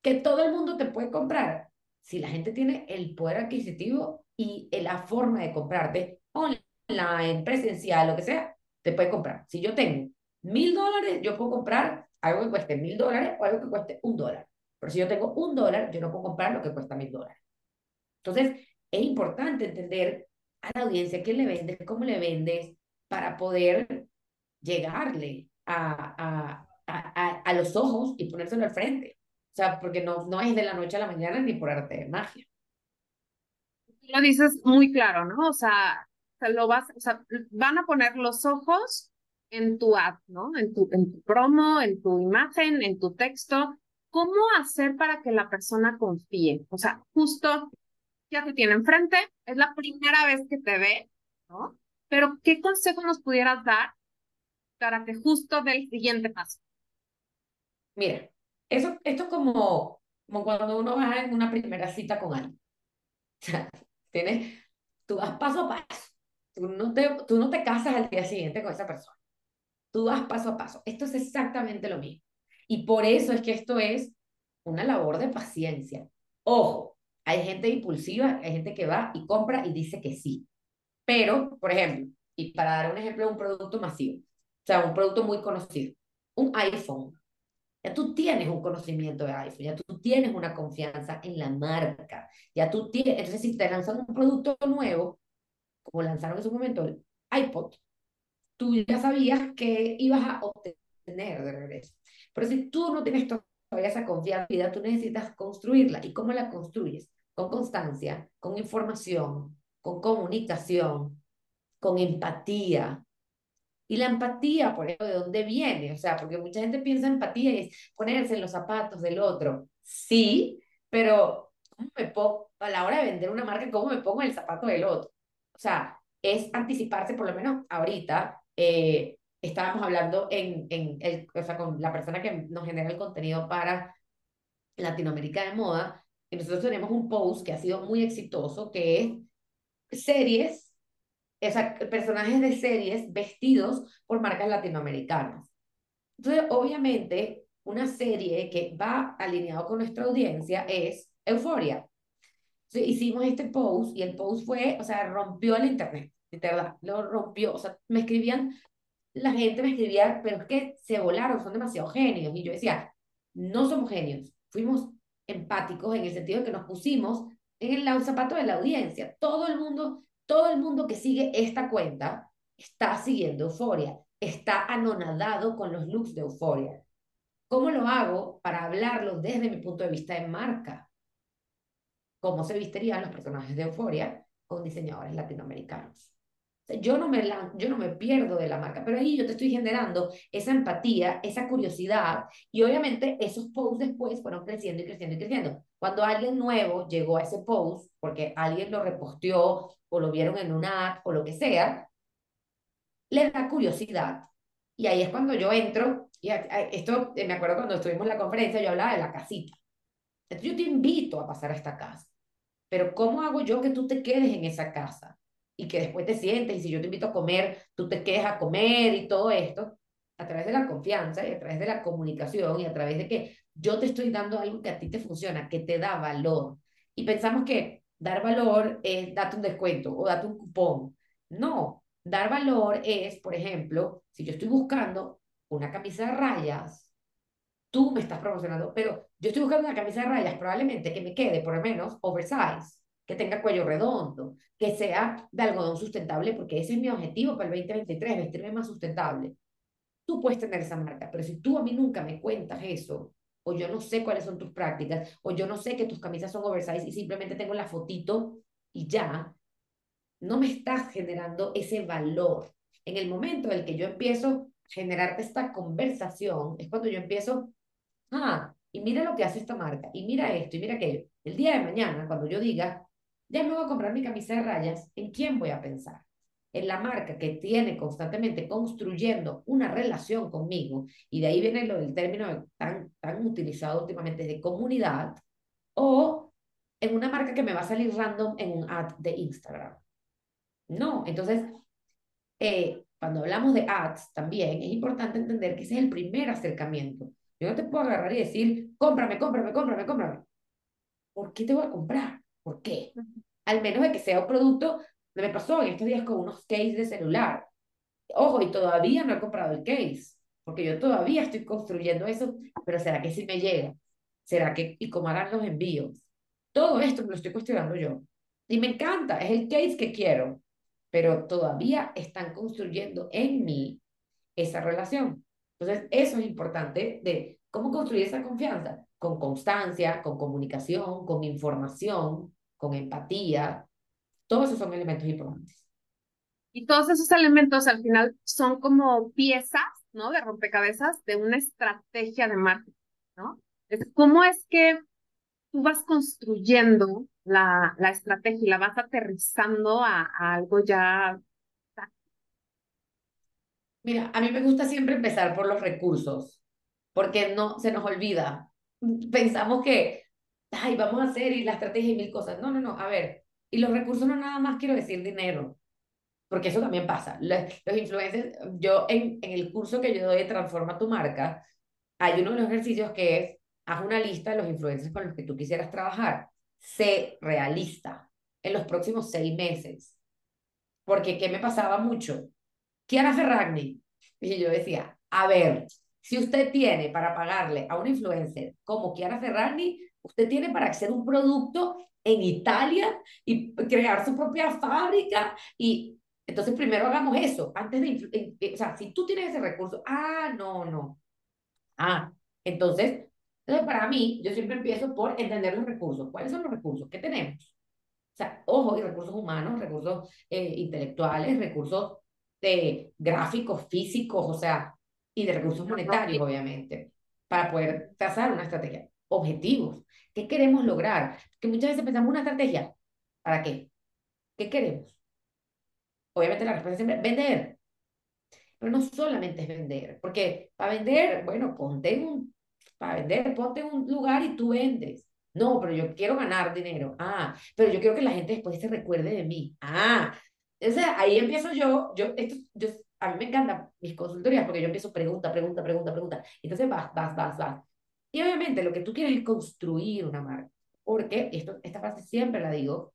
[SPEAKER 2] que todo el mundo te puede comprar. Si la gente tiene el poder adquisitivo y la forma de comprarte online, presencial, lo que sea, te puede comprar. Si yo tengo mil dólares, yo puedo comprar algo que cueste mil dólares o algo que cueste un dólar. Pero si yo tengo un dólar, yo no puedo comprar lo que cuesta mil dólares. Entonces, es importante entender a la audiencia qué le vendes, cómo le vendes, para poder llegarle a, a, a, a los ojos y ponérselo al frente. O sea, porque no, no es de la noche a la mañana ni por arte de magia.
[SPEAKER 1] Lo dices muy claro, ¿no? O sea, lo vas, o sea, van a poner los ojos en tu ad, ¿no? En tu, en tu promo, en tu imagen, en tu texto. ¿Cómo hacer para que la persona confíe? O sea, justo ya te tiene enfrente, es la primera vez que te ve, ¿no? Pero, ¿qué consejo nos pudieras dar para que justo dé el siguiente paso?
[SPEAKER 2] Mira, eso, esto como, como cuando uno va en una primera cita con alguien. O sea, tienes, tú vas paso a paso. Tú no, te, tú no te casas al día siguiente con esa persona. Tú vas paso a paso. Esto es exactamente lo mismo. Y por eso es que esto es una labor de paciencia. Ojo, hay gente impulsiva, hay gente que va y compra y dice que sí. Pero, por ejemplo, y para dar un ejemplo de un producto masivo, o sea, un producto muy conocido, un iPhone. Ya tú tienes un conocimiento de iPhone, ya tú tienes una confianza en la marca, ya tú tienes, entonces si te lanzan un producto nuevo, como lanzaron en su momento el iPod, tú ya sabías que ibas a obtener de regreso. Pero si tú no tienes todavía esa confianza, tú necesitas construirla. ¿Y cómo la construyes? Con constancia, con información, con comunicación, con empatía. Y la empatía, por ejemplo, ¿de dónde viene? O sea, porque mucha gente piensa empatía y es ponerse en los zapatos del otro. Sí, pero ¿cómo me pongo, a la hora de vender una marca, cómo me pongo en el zapato del otro? O sea, es anticiparse, por lo menos ahorita, eh, estábamos hablando en, en el, o sea, con la persona que nos genera el contenido para Latinoamérica de moda, y nosotros tenemos un post que ha sido muy exitoso, que es series, o sea, personajes de series vestidos por marcas latinoamericanas. Entonces, obviamente, una serie que va alineado con nuestra audiencia es Euforia. Hicimos este post y el post fue, o sea, rompió el internet, verdad, lo rompió. O sea, me escribían la gente me escribía, pero es que se volaron, son demasiado genios. Y yo decía, no somos genios, fuimos empáticos en el sentido de que nos pusimos en el zapato de la audiencia. Todo el mundo, todo el mundo que sigue esta cuenta está siguiendo Euforia, está anonadado con los looks de Euforia. ¿Cómo lo hago para hablarlo desde mi punto de vista de marca? ¿Cómo se visterían los personajes de Euforia con diseñadores latinoamericanos? Yo no, me yo no me pierdo de la marca, pero ahí yo te estoy generando esa empatía, esa curiosidad y obviamente esos posts después fueron creciendo y creciendo y creciendo. Cuando alguien nuevo llegó a ese post, porque alguien lo reposteó o lo vieron en una app o lo que sea, le da curiosidad. Y ahí es cuando yo entro, y esto eh, me acuerdo cuando estuvimos en la conferencia, yo hablaba de la casita. Entonces yo te invito a pasar a esta casa, pero ¿cómo hago yo que tú te quedes en esa casa? Y que después te sientes y si yo te invito a comer, tú te quedes a comer y todo esto, a través de la confianza y a través de la comunicación y a través de que yo te estoy dando algo que a ti te funciona, que te da valor. Y pensamos que dar valor es darte un descuento o darte un cupón. No, dar valor es, por ejemplo, si yo estoy buscando una camisa de rayas, tú me estás promocionando, pero yo estoy buscando una camisa de rayas probablemente que me quede por lo menos oversize que tenga cuello redondo, que sea de algodón sustentable, porque ese es mi objetivo para el 2023, vestirme más sustentable. Tú puedes tener esa marca, pero si tú a mí nunca me cuentas eso, o yo no sé cuáles son tus prácticas, o yo no sé que tus camisas son oversize y simplemente tengo la fotito y ya, no me estás generando ese valor. En el momento en el que yo empiezo a generarte esta conversación, es cuando yo empiezo, ah, y mira lo que hace esta marca, y mira esto, y mira aquello. El día de mañana, cuando yo diga, ya me voy a comprar mi camisa de rayas, ¿en quién voy a pensar? En la marca que tiene constantemente construyendo una relación conmigo, y de ahí viene lo del término tan, tan utilizado últimamente de comunidad, o en una marca que me va a salir random en un ad de Instagram. No, entonces, eh, cuando hablamos de ads también es importante entender que ese es el primer acercamiento. Yo no te puedo agarrar y decir, cómprame, cómprame, cómprame, cómprame. ¿Por qué te voy a comprar? ¿Por qué? Al menos de que sea un producto, me pasó en estos días con unos case de celular. Ojo, y todavía no he comprado el case, porque yo todavía estoy construyendo eso, pero ¿será que sí me llega? ¿Será que, y cómo harán los envíos? Todo esto me lo estoy cuestionando yo. Y me encanta, es el case que quiero, pero todavía están construyendo en mí esa relación. Entonces, eso es importante de cómo construir esa confianza con constancia, con comunicación, con información, con empatía. Todos esos son elementos importantes.
[SPEAKER 1] Y todos esos elementos al final son como piezas, ¿no? De rompecabezas de una estrategia de marketing, ¿no? Es cómo es que tú vas construyendo la, la estrategia y la vas aterrizando a, a algo ya
[SPEAKER 2] Mira, a mí me gusta siempre empezar por los recursos, porque no se nos olvida pensamos que ay, vamos a hacer y la estrategia y mil cosas. No, no, no, a ver, y los recursos no nada más quiero decir dinero, porque eso también pasa. Los, los influencers, yo en, en el curso que yo doy de Transforma tu marca, hay uno de los ejercicios que es, haz una lista de los influencers con los que tú quisieras trabajar. Sé realista en los próximos seis meses. Porque, ¿qué me pasaba mucho? Kiara Ferragni. Y yo decía, a ver, si usted tiene para pagarle a un influencer como Kiara Ferragni, usted tiene para hacer un producto en Italia y crear su propia fábrica y entonces primero hagamos eso antes de o sea si tú tienes ese recurso ah no no. Ah entonces entonces para mí yo siempre empiezo por entender los recursos. Cuáles son los recursos que tenemos o sea ojo y recursos humanos recursos eh, intelectuales recursos de gráficos físicos o sea y de recursos monetarios obviamente para poder trazar una estrategia objetivos ¿Qué queremos lograr? Que muchas veces pensamos una estrategia. ¿Para qué? ¿Qué queremos? Obviamente la respuesta es siempre vender. Pero no solamente es vender, porque para vender, bueno, ponte un, para vender, ponte un lugar y tú vendes. No, pero yo quiero ganar dinero. Ah, pero yo quiero que la gente después se recuerde de mí. Ah, o sea, ahí empiezo yo, yo, esto, yo, a mí me encantan mis consultorías porque yo empiezo pregunta, pregunta, pregunta, pregunta. Entonces vas, vas, vas, vas. Y obviamente lo que tú quieres es construir una marca, porque esto, esta frase siempre la digo,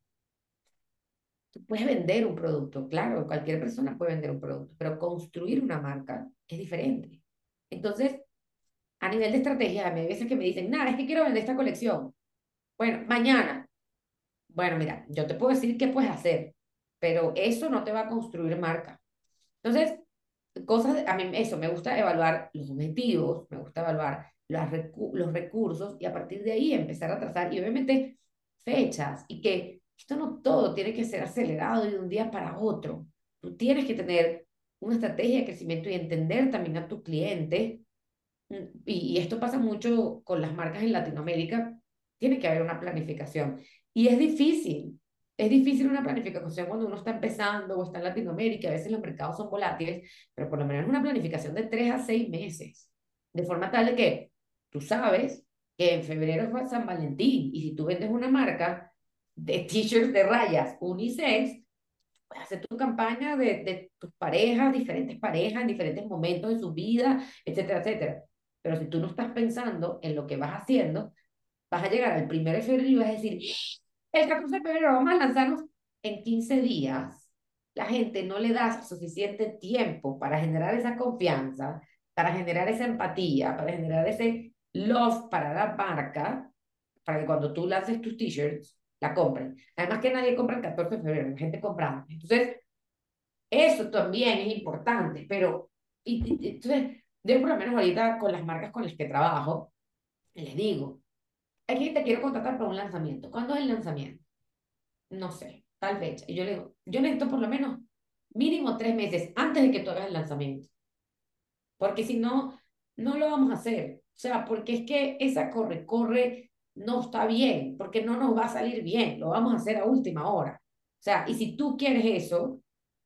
[SPEAKER 2] tú puedes vender un producto, claro, cualquier persona puede vender un producto, pero construir una marca es diferente. Entonces, a nivel de estrategia, a hay veces que me dicen, nada, es que quiero vender esta colección. Bueno, mañana. Bueno, mira, yo te puedo decir qué puedes hacer, pero eso no te va a construir marca. Entonces, cosas, a mí eso, me gusta evaluar los objetivos, me gusta evaluar los recursos y a partir de ahí empezar a trazar y obviamente fechas y que esto no todo tiene que ser acelerado de un día para otro. Tú tienes que tener una estrategia de crecimiento y entender también a tu cliente. Mm, y, y esto pasa mucho con las marcas en Latinoamérica. Tiene que haber una planificación. Y es difícil. Es difícil una planificación cuando uno está empezando o está en Latinoamérica. A veces los mercados son volátiles, pero por lo menos una planificación de tres a seis meses. De forma tal de que Tú sabes que en febrero es San Valentín y si tú vendes una marca de [laughs] t-shirts de rayas unisex, puedes hacer tu campaña de, de tus parejas, diferentes parejas en diferentes momentos de su vida, etcétera, etcétera. Pero si tú no estás pensando en lo que vas haciendo, vas a llegar al primero de febrero y vas a decir, el 14 de febrero vamos a lanzarnos en 15 días. La gente no le da suficiente tiempo para generar esa confianza, para generar esa empatía, para generar ese love para la marca, para que cuando tú lances tus t-shirts, la compren. Además que nadie compra el 14 de febrero, la gente compra Entonces, eso también es importante, pero y, entonces, yo por lo menos ahorita con las marcas con las que trabajo, les digo, aquí te quiero contratar para un lanzamiento. ¿Cuándo es el lanzamiento? No sé, tal fecha. Y yo le digo, yo necesito por lo menos mínimo tres meses antes de que tú hagas el lanzamiento. Porque si no, no lo vamos a hacer. O sea, porque es que esa corre, corre no está bien, porque no nos va a salir bien, lo vamos a hacer a última hora. O sea, y si tú quieres eso,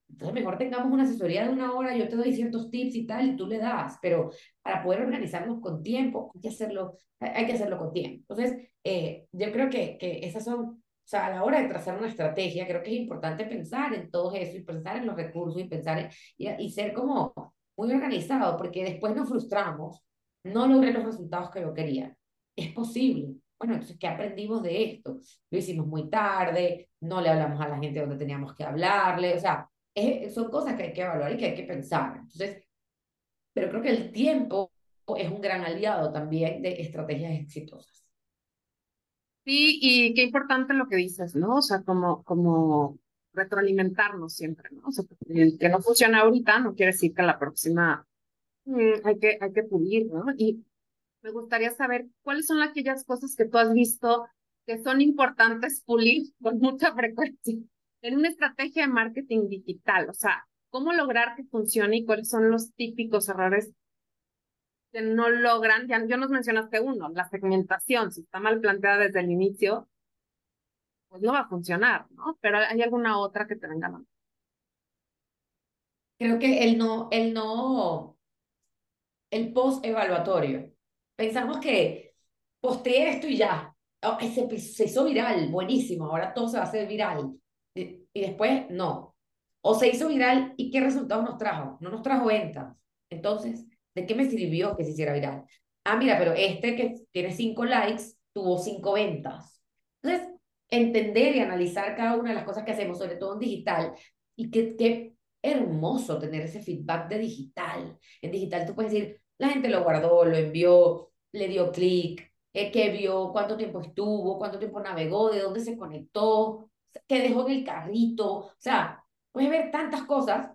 [SPEAKER 2] entonces mejor tengamos una asesoría de una hora, yo te doy ciertos tips y tal, y tú le das, pero para poder organizarnos con tiempo, hay que hacerlo, hay que hacerlo con tiempo. Entonces, eh, yo creo que, que esas son, o sea, a la hora de trazar una estrategia, creo que es importante pensar en todo eso y pensar en los recursos y pensar en, y, y ser como muy organizado, porque después nos frustramos no logré los resultados que yo quería. Es posible. Bueno, entonces, ¿qué aprendimos de esto? Lo hicimos muy tarde, no le hablamos a la gente donde teníamos que hablarle, o sea, son cosas que hay que evaluar y que hay que pensar. Entonces, pero creo que el tiempo es un gran aliado también de estrategias exitosas.
[SPEAKER 1] Sí, y qué importante lo que dices, ¿no? O sea, como, como retroalimentarnos siempre, ¿no? O sea, que no funciona ahorita no quiere decir que la próxima Mm, hay que, hay que pulir, ¿no? Y me gustaría saber cuáles son aquellas cosas que tú has visto que son importantes pulir [laughs] con mucha frecuencia en una estrategia de marketing digital. O sea, cómo lograr que funcione y cuáles son los típicos errores que no logran. Ya, yo nos mencionaste uno, la segmentación. Si está mal planteada desde el inicio, pues no va a funcionar, ¿no? Pero hay alguna otra que te venga a
[SPEAKER 2] Creo que el no, el no el post-evaluatorio. Pensamos que posteé esto y ya. oh, se, hizo viral, buenísimo, ahora todo se va a hacer viral. Y, y después, no. O se hizo viral y qué resultados nos trajo? No nos trajo ventas. Entonces, ¿de qué me sirvió que se hiciera viral? Ah, mira, pero este que tiene cinco likes tuvo cinco ventas. Entonces, entender y analizar cada una de las cosas que hacemos, sobre todo en digital, y qué, qué hermoso tener ese feedback de digital. En digital tú puedes decir, la gente lo guardó, lo envió, le dio clic, eh, qué vio, cuánto tiempo estuvo, cuánto tiempo navegó, de dónde se conectó, qué dejó en el carrito. O sea, puedes ver tantas cosas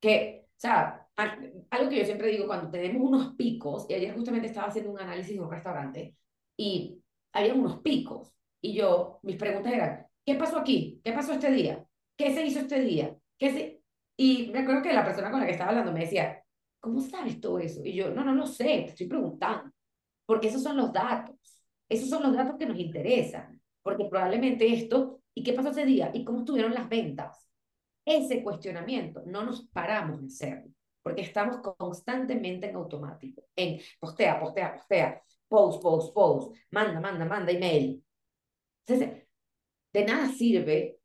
[SPEAKER 2] que, o sea, algo que yo siempre digo, cuando tenemos unos picos, y ayer justamente estaba haciendo un análisis en un restaurante, y había unos picos, y yo, mis preguntas eran, ¿qué pasó aquí? ¿Qué pasó este día? ¿Qué se hizo este día? ¿Qué se... Y me acuerdo que la persona con la que estaba hablando me decía, ¿cómo sabes todo eso? Y yo, no, no lo sé, te estoy preguntando, porque esos son los datos, esos son los datos que nos interesan, porque probablemente esto, ¿y qué pasó ese día? ¿Y cómo estuvieron las ventas? Ese cuestionamiento no nos paramos de hacerlo, porque estamos constantemente en automático, en postea, postea, postea, post, post, post, manda, manda, manda email. Entonces, de nada sirve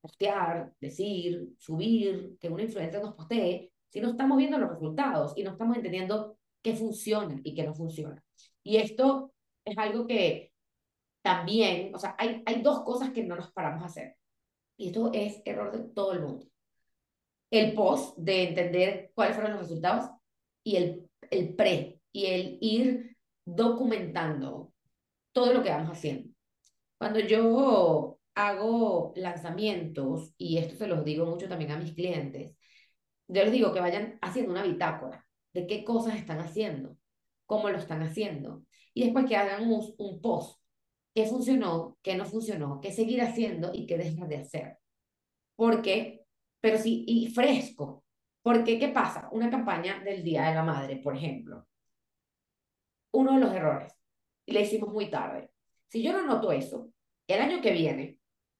[SPEAKER 2] postear, decir, subir, que una influencer nos postee, si no estamos viendo los resultados y no estamos entendiendo qué funciona y qué no funciona. Y esto es algo que también, o sea, hay, hay dos cosas que no nos paramos a hacer. Y esto es error de todo el mundo. El post de entender cuáles fueron los resultados y el, el pre y el ir documentando todo lo que vamos haciendo. Cuando yo hago lanzamientos, y esto se los digo mucho también a mis clientes, yo les digo que vayan haciendo una bitácora de qué cosas están haciendo, cómo lo están haciendo, y después que hagan un, post, qué funcionó, qué no funcionó, qué seguir haciendo y qué dejar de hacer. Porque, pero sí, y fresco. Porque, ¿qué pasa? Una campaña del Día de la Madre, por ejemplo. Uno de los errores, y le hicimos muy tarde. Si yo no noto eso, el año que viene,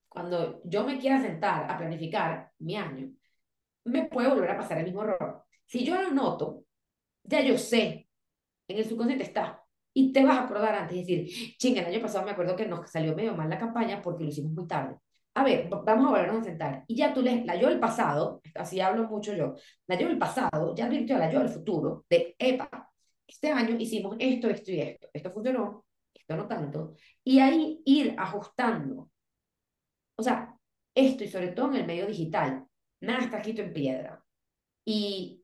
[SPEAKER 2] cuando yo me quiera sentar a planificar mi año, me puede volver a pasar el mismo error. Si yo lo noto, ya yo sé, en el subconsciente está, y te vas a acordar antes de decir, chinga, el año pasado me acuerdo que nos salió medio mal la campaña porque lo hicimos muy tarde. A ver, vamos a volvernos a sentar. Y ya tú lees la yo del pasado, así hablo mucho yo, la yo del pasado ya advirtió a la yo del futuro de, epa, este año hicimos esto, esto y esto. Esto funcionó, esto no tanto. Y ahí ir ajustando. O sea, esto y sobre todo en el medio digital, nada está escrito en piedra. Y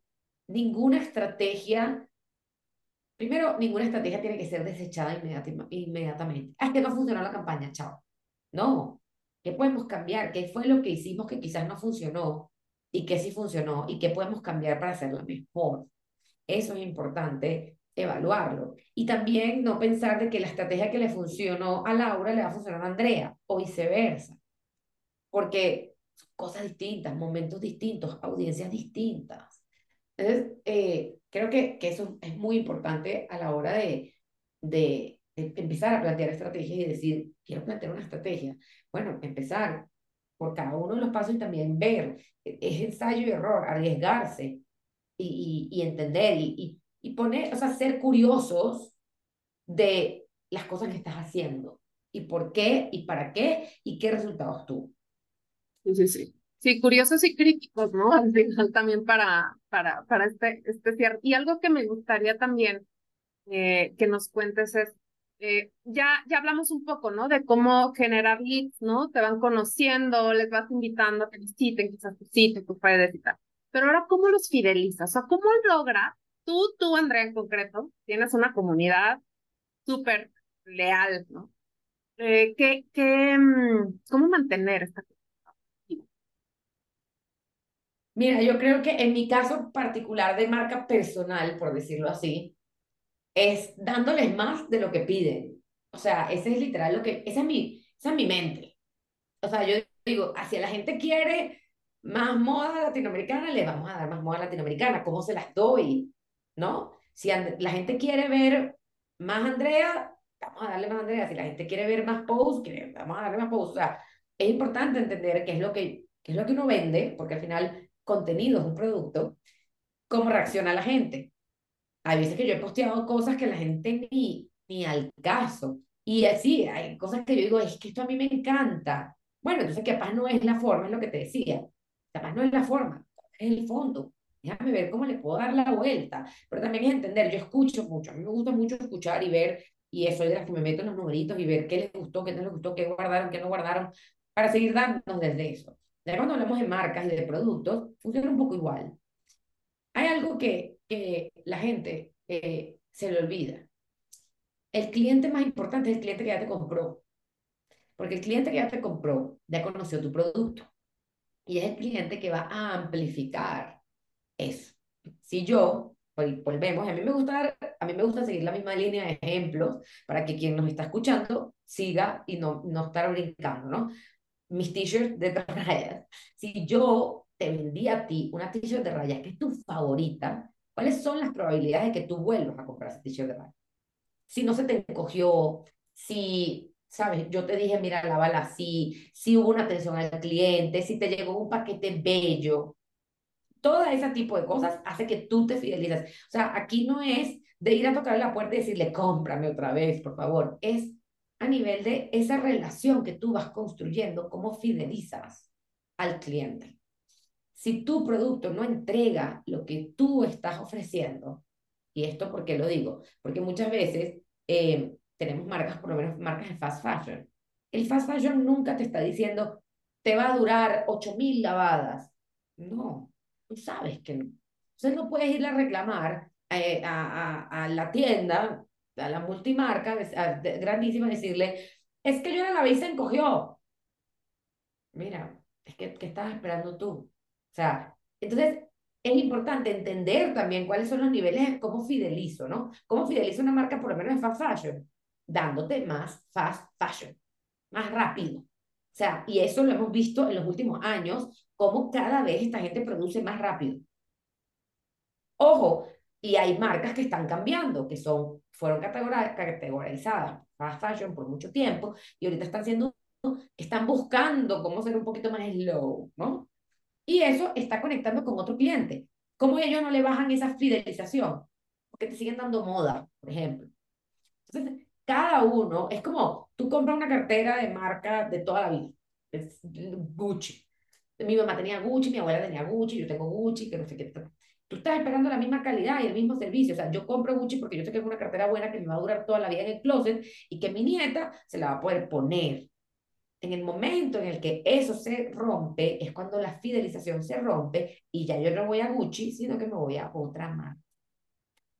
[SPEAKER 2] ninguna estrategia, primero, ninguna estrategia tiene que ser desechada inmediatamente. Ah, es que no funcionó la campaña, chao. No, ¿qué podemos cambiar? ¿Qué fue lo que hicimos que quizás no funcionó? ¿Y qué sí funcionó? ¿Y qué podemos cambiar para hacerla mejor? Eso es importante evaluarlo. Y también no pensar de que la estrategia que le funcionó a Laura le va a funcionar a Andrea o viceversa. Porque cosas distintas, momentos distintos, audiencias distintas. Entonces, eh, creo que, que, eso es muy importante a la hora de, de, empezar a plantear estrategias y decir, quiero plantear una estrategia. Bueno, empezar por cada uno de los pasos y también ver, e, es ensayo y error, arriesgarse y, y, entender y, y, poner, o sea, ser curiosos de las cosas que estás haciendo y por qué y para qué y qué resultados tú.
[SPEAKER 1] Sí, sí, sí. Sí, curiosos y críticos, ¿no? Al final también para, para, para este, este cierre. Y algo que me gustaría también eh, que nos cuentes es, eh, ya, ya hablamos un poco, ¿no? De cómo generar leads, ¿no? Te van conociendo, les vas invitando a que visiten, quizás tu sitio, tus redes y tal. Pero ahora, ¿cómo los fidelizas? O sea, ¿cómo logra, tú, tú, Andrea, en concreto, tienes una comunidad súper leal, ¿no? Eh, ¿qué, qué, mm, ¿Cómo mantener esta
[SPEAKER 2] Mira, yo creo que en mi caso particular de marca personal, por decirlo así, es dándoles más de lo que piden. O sea, ese es literal lo que, esa es mi, esa es mi mente. O sea, yo digo, si la gente quiere más moda latinoamericana, le vamos a dar más moda latinoamericana. ¿Cómo se las doy? ¿No? Si la gente quiere ver más Andrea, vamos a darle más Andrea. Si la gente quiere ver más post, vamos a darle más post. O sea, es importante entender qué es lo que, qué es lo que uno vende, porque al final contenido, es un producto, cómo reacciona la gente. Hay veces que yo he posteado cosas que la gente ni, ni al caso. Y así, hay cosas que yo digo, es que esto a mí me encanta. Bueno, entonces capaz no es la forma, es lo que te decía. Capaz no es la forma, es el fondo. Déjame ver cómo le puedo dar la vuelta. Pero también es entender, yo escucho mucho, a mí me gusta mucho escuchar y ver, y es de las que me meto en los numeritos y ver qué les gustó, qué no les gustó, qué guardaron, qué no guardaron, para seguir dándonos desde eso. Ya cuando hablamos de marcas y de productos, funciona un poco igual. Hay algo que, la gente eh, se le olvida. El cliente más importante es el cliente que ya te compró. Porque el cliente que ya te compró ya conoció tu producto. Y es el cliente que va a amplificar eso. Si yo, volvemos, a mí me gusta, a mí me gusta seguir la misma línea de ejemplos para que quien nos está escuchando siga y no, no estar brincando, ¿no? Mis t-shirts de [laughs] rayas. Si yo te vendí a ti una t-shirt de rayas que es tu favorita, ¿cuáles son las probabilidades de que tú vuelvas a comprar ese t-shirt de rayas? Si no se te encogió, si ¿sabes? Yo te dije, mira, lávala así, si hubo una atención al cliente, si te llegó un paquete bello. Todo ese tipo de cosas hace que tú te fidelizas. O sea, aquí no es de ir a tocar la puerta y decirle, cómprame otra vez, por favor. Es a nivel de esa relación que tú vas construyendo, cómo fidelizas al cliente. Si tu producto no entrega lo que tú estás ofreciendo, y esto por qué lo digo, porque muchas veces eh, tenemos marcas, por lo menos marcas de fast fashion. El fast fashion nunca te está diciendo, te va a durar 8000 lavadas. No, tú sabes que no. Entonces no puedes ir a reclamar eh, a, a, a, la tienda, a la multimarca grandísima, decirle, es que yo la lavé y se encogió. Mira, es que, ¿qué estabas esperando tú? O sea, entonces es importante entender también cuáles son los niveles, cómo fidelizo, ¿no? Cómo fidelizo una marca, por lo menos en fast fashion dándote más fast fashion, más rápido. O sea, y eso lo hemos visto en los últimos años, cómo cada vez esta gente produce más rápido. Ojo, y hay marcas que están cambiando, que son, fueron categorizadas fast fashion por mucho tiempo y ahorita están siendo, están buscando cómo ser un poquito más slow, ¿no? Y eso está conectando con otro cliente. ¿Cómo ellos no le bajan esa fidelización? Porque te siguen dando moda, por ejemplo. Entonces, cada uno, es como tú compras una cartera de marca de toda la vida, es Gucci. Mi mamá tenía Gucci, mi abuela tenía Gucci, yo tengo Gucci, que no sé qué. Tú estás esperando la misma calidad y el mismo servicio. O sea, yo compro Gucci porque yo sé que es una cartera buena que me va a durar toda la vida en el closet y que mi nieta se la va a poder poner. En el momento en el que eso se rompe, es cuando la fidelización se rompe y ya yo no voy a Gucci, sino que me voy a otra marca.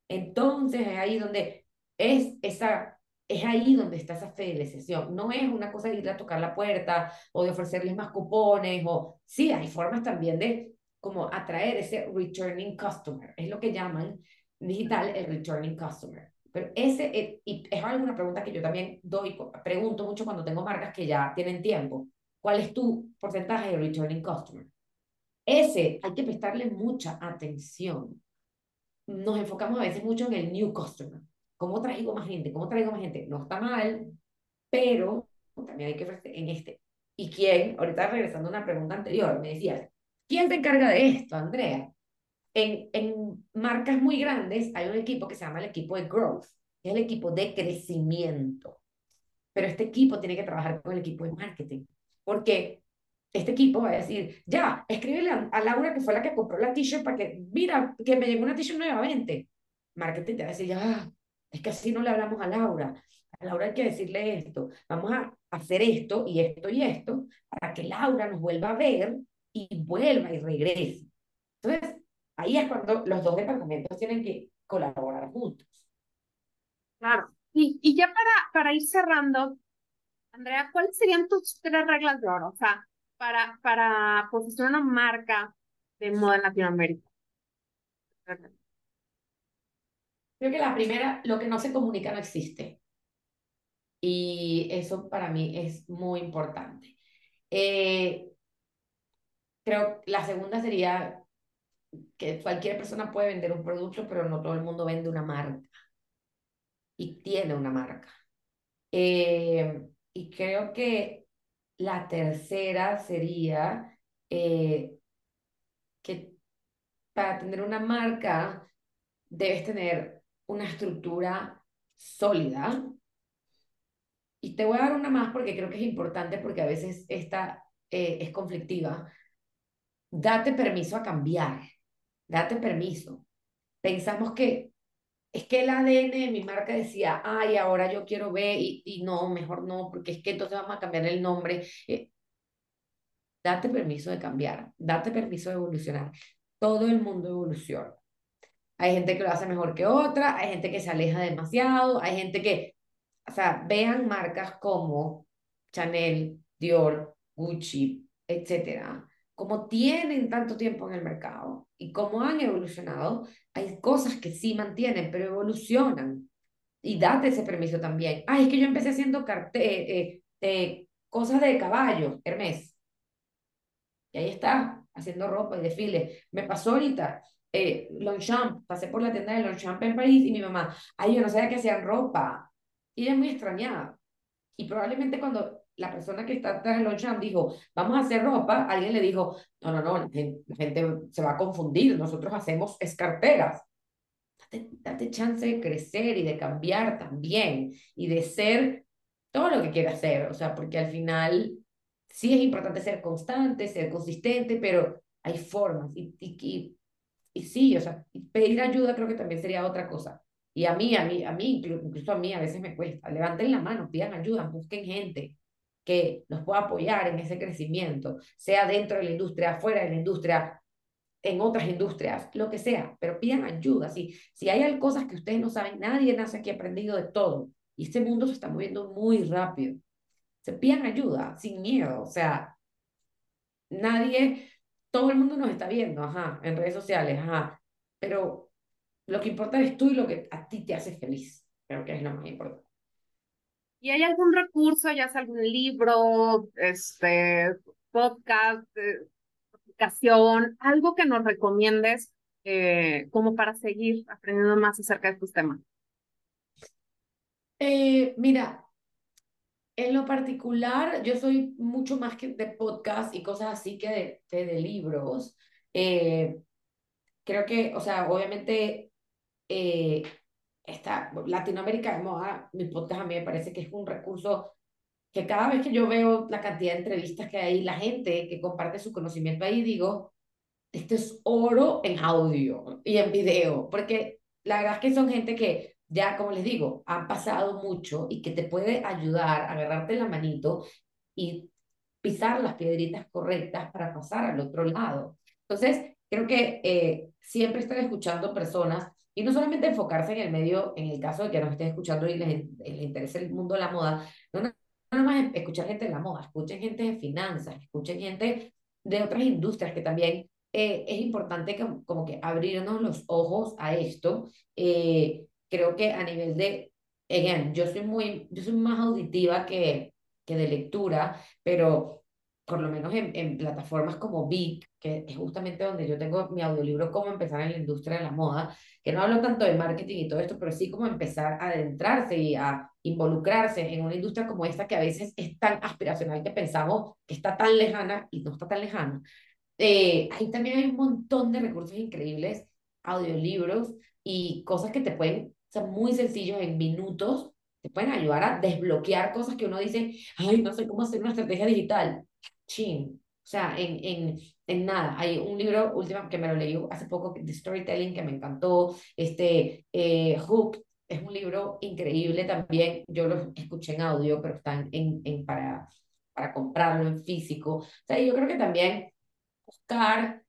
[SPEAKER 2] Entonces es ahí donde es esa es ahí donde está esa fidelización. No es una cosa de ir a tocar la puerta o de ofrecerles más cupones o sí, hay formas también de como atraer ese returning customer. Es lo que llaman digital el returning customer. Pero ese, eh, y es alguna pregunta que yo también doy, pregunto mucho cuando tengo marcas que ya tienen tiempo. ¿Cuál es tu porcentaje de returning customer? Ese hay que prestarle mucha atención. Nos enfocamos a veces mucho en el new customer ¿Cómo traigo más gente? ¿Cómo traigo más gente? No está mal, pero también hay que ofrecer en este. ¿Y quién? Ahorita regresando a una pregunta anterior, me decías, ¿quién se encarga de esto, Andrea? En, en marcas muy grandes hay un equipo que se llama el equipo de growth, que es el equipo de crecimiento. Pero este equipo tiene que trabajar con el equipo de marketing, porque este equipo va a decir, ya, escríbele a, Laura que fue la que compró la t-shirt para que, mira, que me llegó una t-shirt nuevamente. Marketing te va a decir, ya, es que así no le hablamos a Laura. A Laura hay que decirle esto. Vamos a hacer esto y esto y esto para que Laura nos vuelva a ver y vuelva y regrese. Entonces, ahí es cuando los dos departamentos tienen que colaborar juntos.
[SPEAKER 1] Claro. Y, y ya para, para ir cerrando, Andrea, ¿cuáles serían tus tres reglas de oro? O sea, para, para posicionar una marca de moda en Latinoamérica.
[SPEAKER 2] Creo que la primera, lo que no se comunica no existe. Y eso para mí es muy importante. Eh, creo que la segunda sería que cualquier persona puede vender un producto, pero no todo el mundo vende una marca. Y tiene una marca. Eh, y creo que la tercera sería eh, que para tener una marca debes tener una estructura sólida y te voy a dar una más porque creo que es importante porque a veces esta eh, es conflictiva. Date permiso a cambiar, date permiso. Pensamos que es que el ADN de mi marca decía, ay, ahora yo quiero ver y, y no, mejor no, porque es que entonces vamos a cambiar el nombre. Eh, date permiso de cambiar, date permiso de evolucionar. Todo el mundo evoluciona. Hay gente que lo hace mejor que otra, hay gente que se aleja demasiado, hay gente que, o sea, vean marcas como Chanel, Dior, Gucci, etcétera, como tienen tanto tiempo en el mercado y cómo han evolucionado, hay cosas que sí mantienen, pero evolucionan. Y date ese permiso también. Ay, es que yo empecé haciendo carte eh, cosas de caballo, Hermes. Y ahí está, haciendo ropa y desfile. Me pasó ahorita, eh, Longchamp, pasé por la tienda de Longchamp en París y mi mamá, ay, yo no sabía que hacían ropa. Y ella es muy extrañada. Y probablemente cuando la persona que está atrás de Longchamp dijo, vamos a hacer ropa, alguien le dijo, no, no, no, la gente, se va a confundir, nosotros hacemos escarteras. Date, chance de crecer y de cambiar también y de ser todo lo que quieras ser, o sea, porque al final sí es importante ser constante, ser consistente, pero hay formas y, y, y, sí, o sea, pedir ayuda creo que también sería otra cosa. Y a mí, a mí, a mí, incluso a mí a veces me cuesta. Levanten la mano, pidan ayuda, busquen gente que nos pueda apoyar en ese crecimiento, sea dentro de la industria, fuera de la industria, en otras industrias, lo que sea, pero pidan ayuda. Si, si hay cosas que ustedes no saben, nadie nace aquí aprendido de todo. Y este mundo se está moviendo muy rápido se pidan ayuda sin miedo, o sea, nadie, todo el mundo nos está viendo, ajá, en redes sociales, ajá, pero lo que importa es tú y lo que a ti te hace feliz, creo que es lo más importante.
[SPEAKER 1] ¿Y hay algún recurso, ya sea algún libro, este, podcast, eh, aplicación, algo que nos recomiendes eh, como para seguir aprendiendo más acerca de estos temas?
[SPEAKER 2] Eh, mira, en lo particular, yo soy mucho más de podcast y cosas así que de, libros. Eh, creo que, o sea, obviamente, eh, esta, Latinoamérica de moda, mi podcast a mí me parece que es un recurso que cada vez que yo veo la cantidad de entrevistas que hay, la gente que comparte su conocimiento ahí, digo, esto es oro en audio y en video, porque la verdad es que son gente que ya como les digo, han pasado mucho y que te puede ayudar a agarrarte la manito y pisar las piedritas correctas para pasar al otro lado. Entonces, creo que eh, siempre estar escuchando personas y no solamente enfocarse en el medio, en el caso de que nos estén escuchando y les, les interese el mundo de la moda, no nada más escuchar gente de la moda, escuchen gente de finanzas, escuchen gente de otras industrias que también eh, es importante que, como que abrirnos los ojos a esto. Eh, creo que a nivel de, again, yo soy muy, yo soy más auditiva que, que de lectura, pero por lo menos en, en plataformas como Vic, que es justamente donde yo tengo mi audiolibro Cómo empezar en la industria de la moda, que no hablo tanto de marketing y todo esto, pero sí como empezar a adentrarse y a involucrarse en una industria como esta que a veces es tan aspiracional que pensamos que está tan lejana y no está tan lejana. Eh, ahí también hay un montón de recursos increíbles, audiolibros y cosas que te pueden son muy sencillos en minutos, te pueden ayudar a desbloquear cosas que uno dice, ay, no sé cómo hacer una estrategia digital. Chin. O sea, en, en, en nada. Hay un libro último que me lo leí hace poco de storytelling que me encantó. Este, eh, Hook es un libro increíble también. Yo lo escuché en audio, pero están en, en, para, para comprarlo en físico. O sea, yo creo que también buscar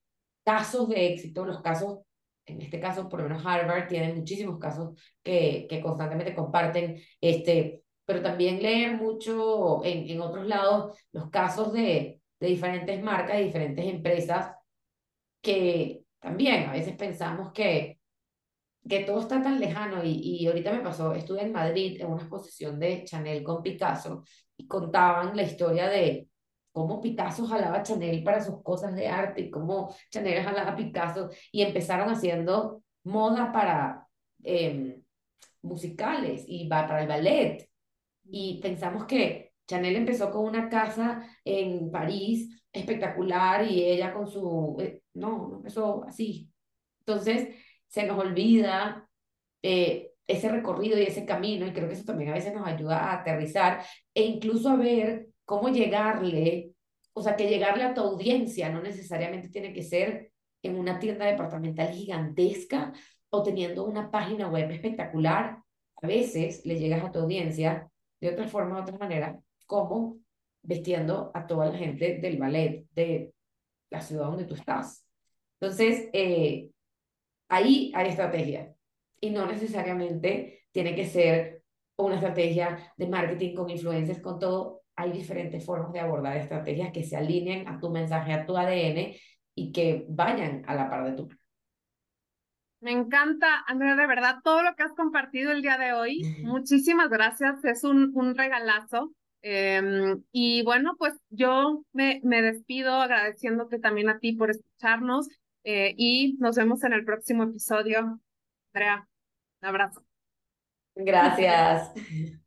[SPEAKER 2] casos de éxito, los casos en este caso, por lo menos Harvard tiene muchísimos casos que, que constantemente comparten, este, pero también leer mucho en, en otros lados los casos de, de diferentes marcas, de diferentes empresas, que también a veces pensamos que, que todo está tan lejano y, y ahorita me pasó, estuve en Madrid en una exposición de Chanel con Picasso y contaban la historia de cómo Picasso jalaba a Chanel para sus cosas de arte y cómo Chanel jalaba a Picasso y empezaron haciendo moda para em, musicales y para el ballet. Y pensamos que Chanel empezó con una casa en París espectacular y ella con su... Eh, no, no empezó así. Entonces, se nos olvida eh, ese recorrido y ese camino, y creo que eso también a veces nos ayuda a aterrizar e incluso a ver cómo llegarle, o sea, que llegarle a tu audiencia no necesariamente tiene que ser en una tienda departamental gigantesca o teniendo una página web espectacular. A veces le llegas a tu audiencia de otra forma, de otra manera, como vestiendo a toda la gente del ballet de la ciudad donde tú estás. Entonces, eh, ahí hay estrategia y no necesariamente tiene que ser una estrategia de marketing con influencers, con todo. Hay diferentes formas de abordar estrategias que se alineen a tu mensaje, a tu ADN y que vayan a la par de tu.
[SPEAKER 1] Me encanta, Andrea, de verdad, todo lo que has compartido el día de hoy. Muchísimas gracias, es un, un regalazo. Em, y bueno, pues yo me, me despido agradeciéndote también a ti por escucharnos eh, y nos vemos en el próximo episodio. Andrea, un abrazo.
[SPEAKER 2] Gracias. [laughs]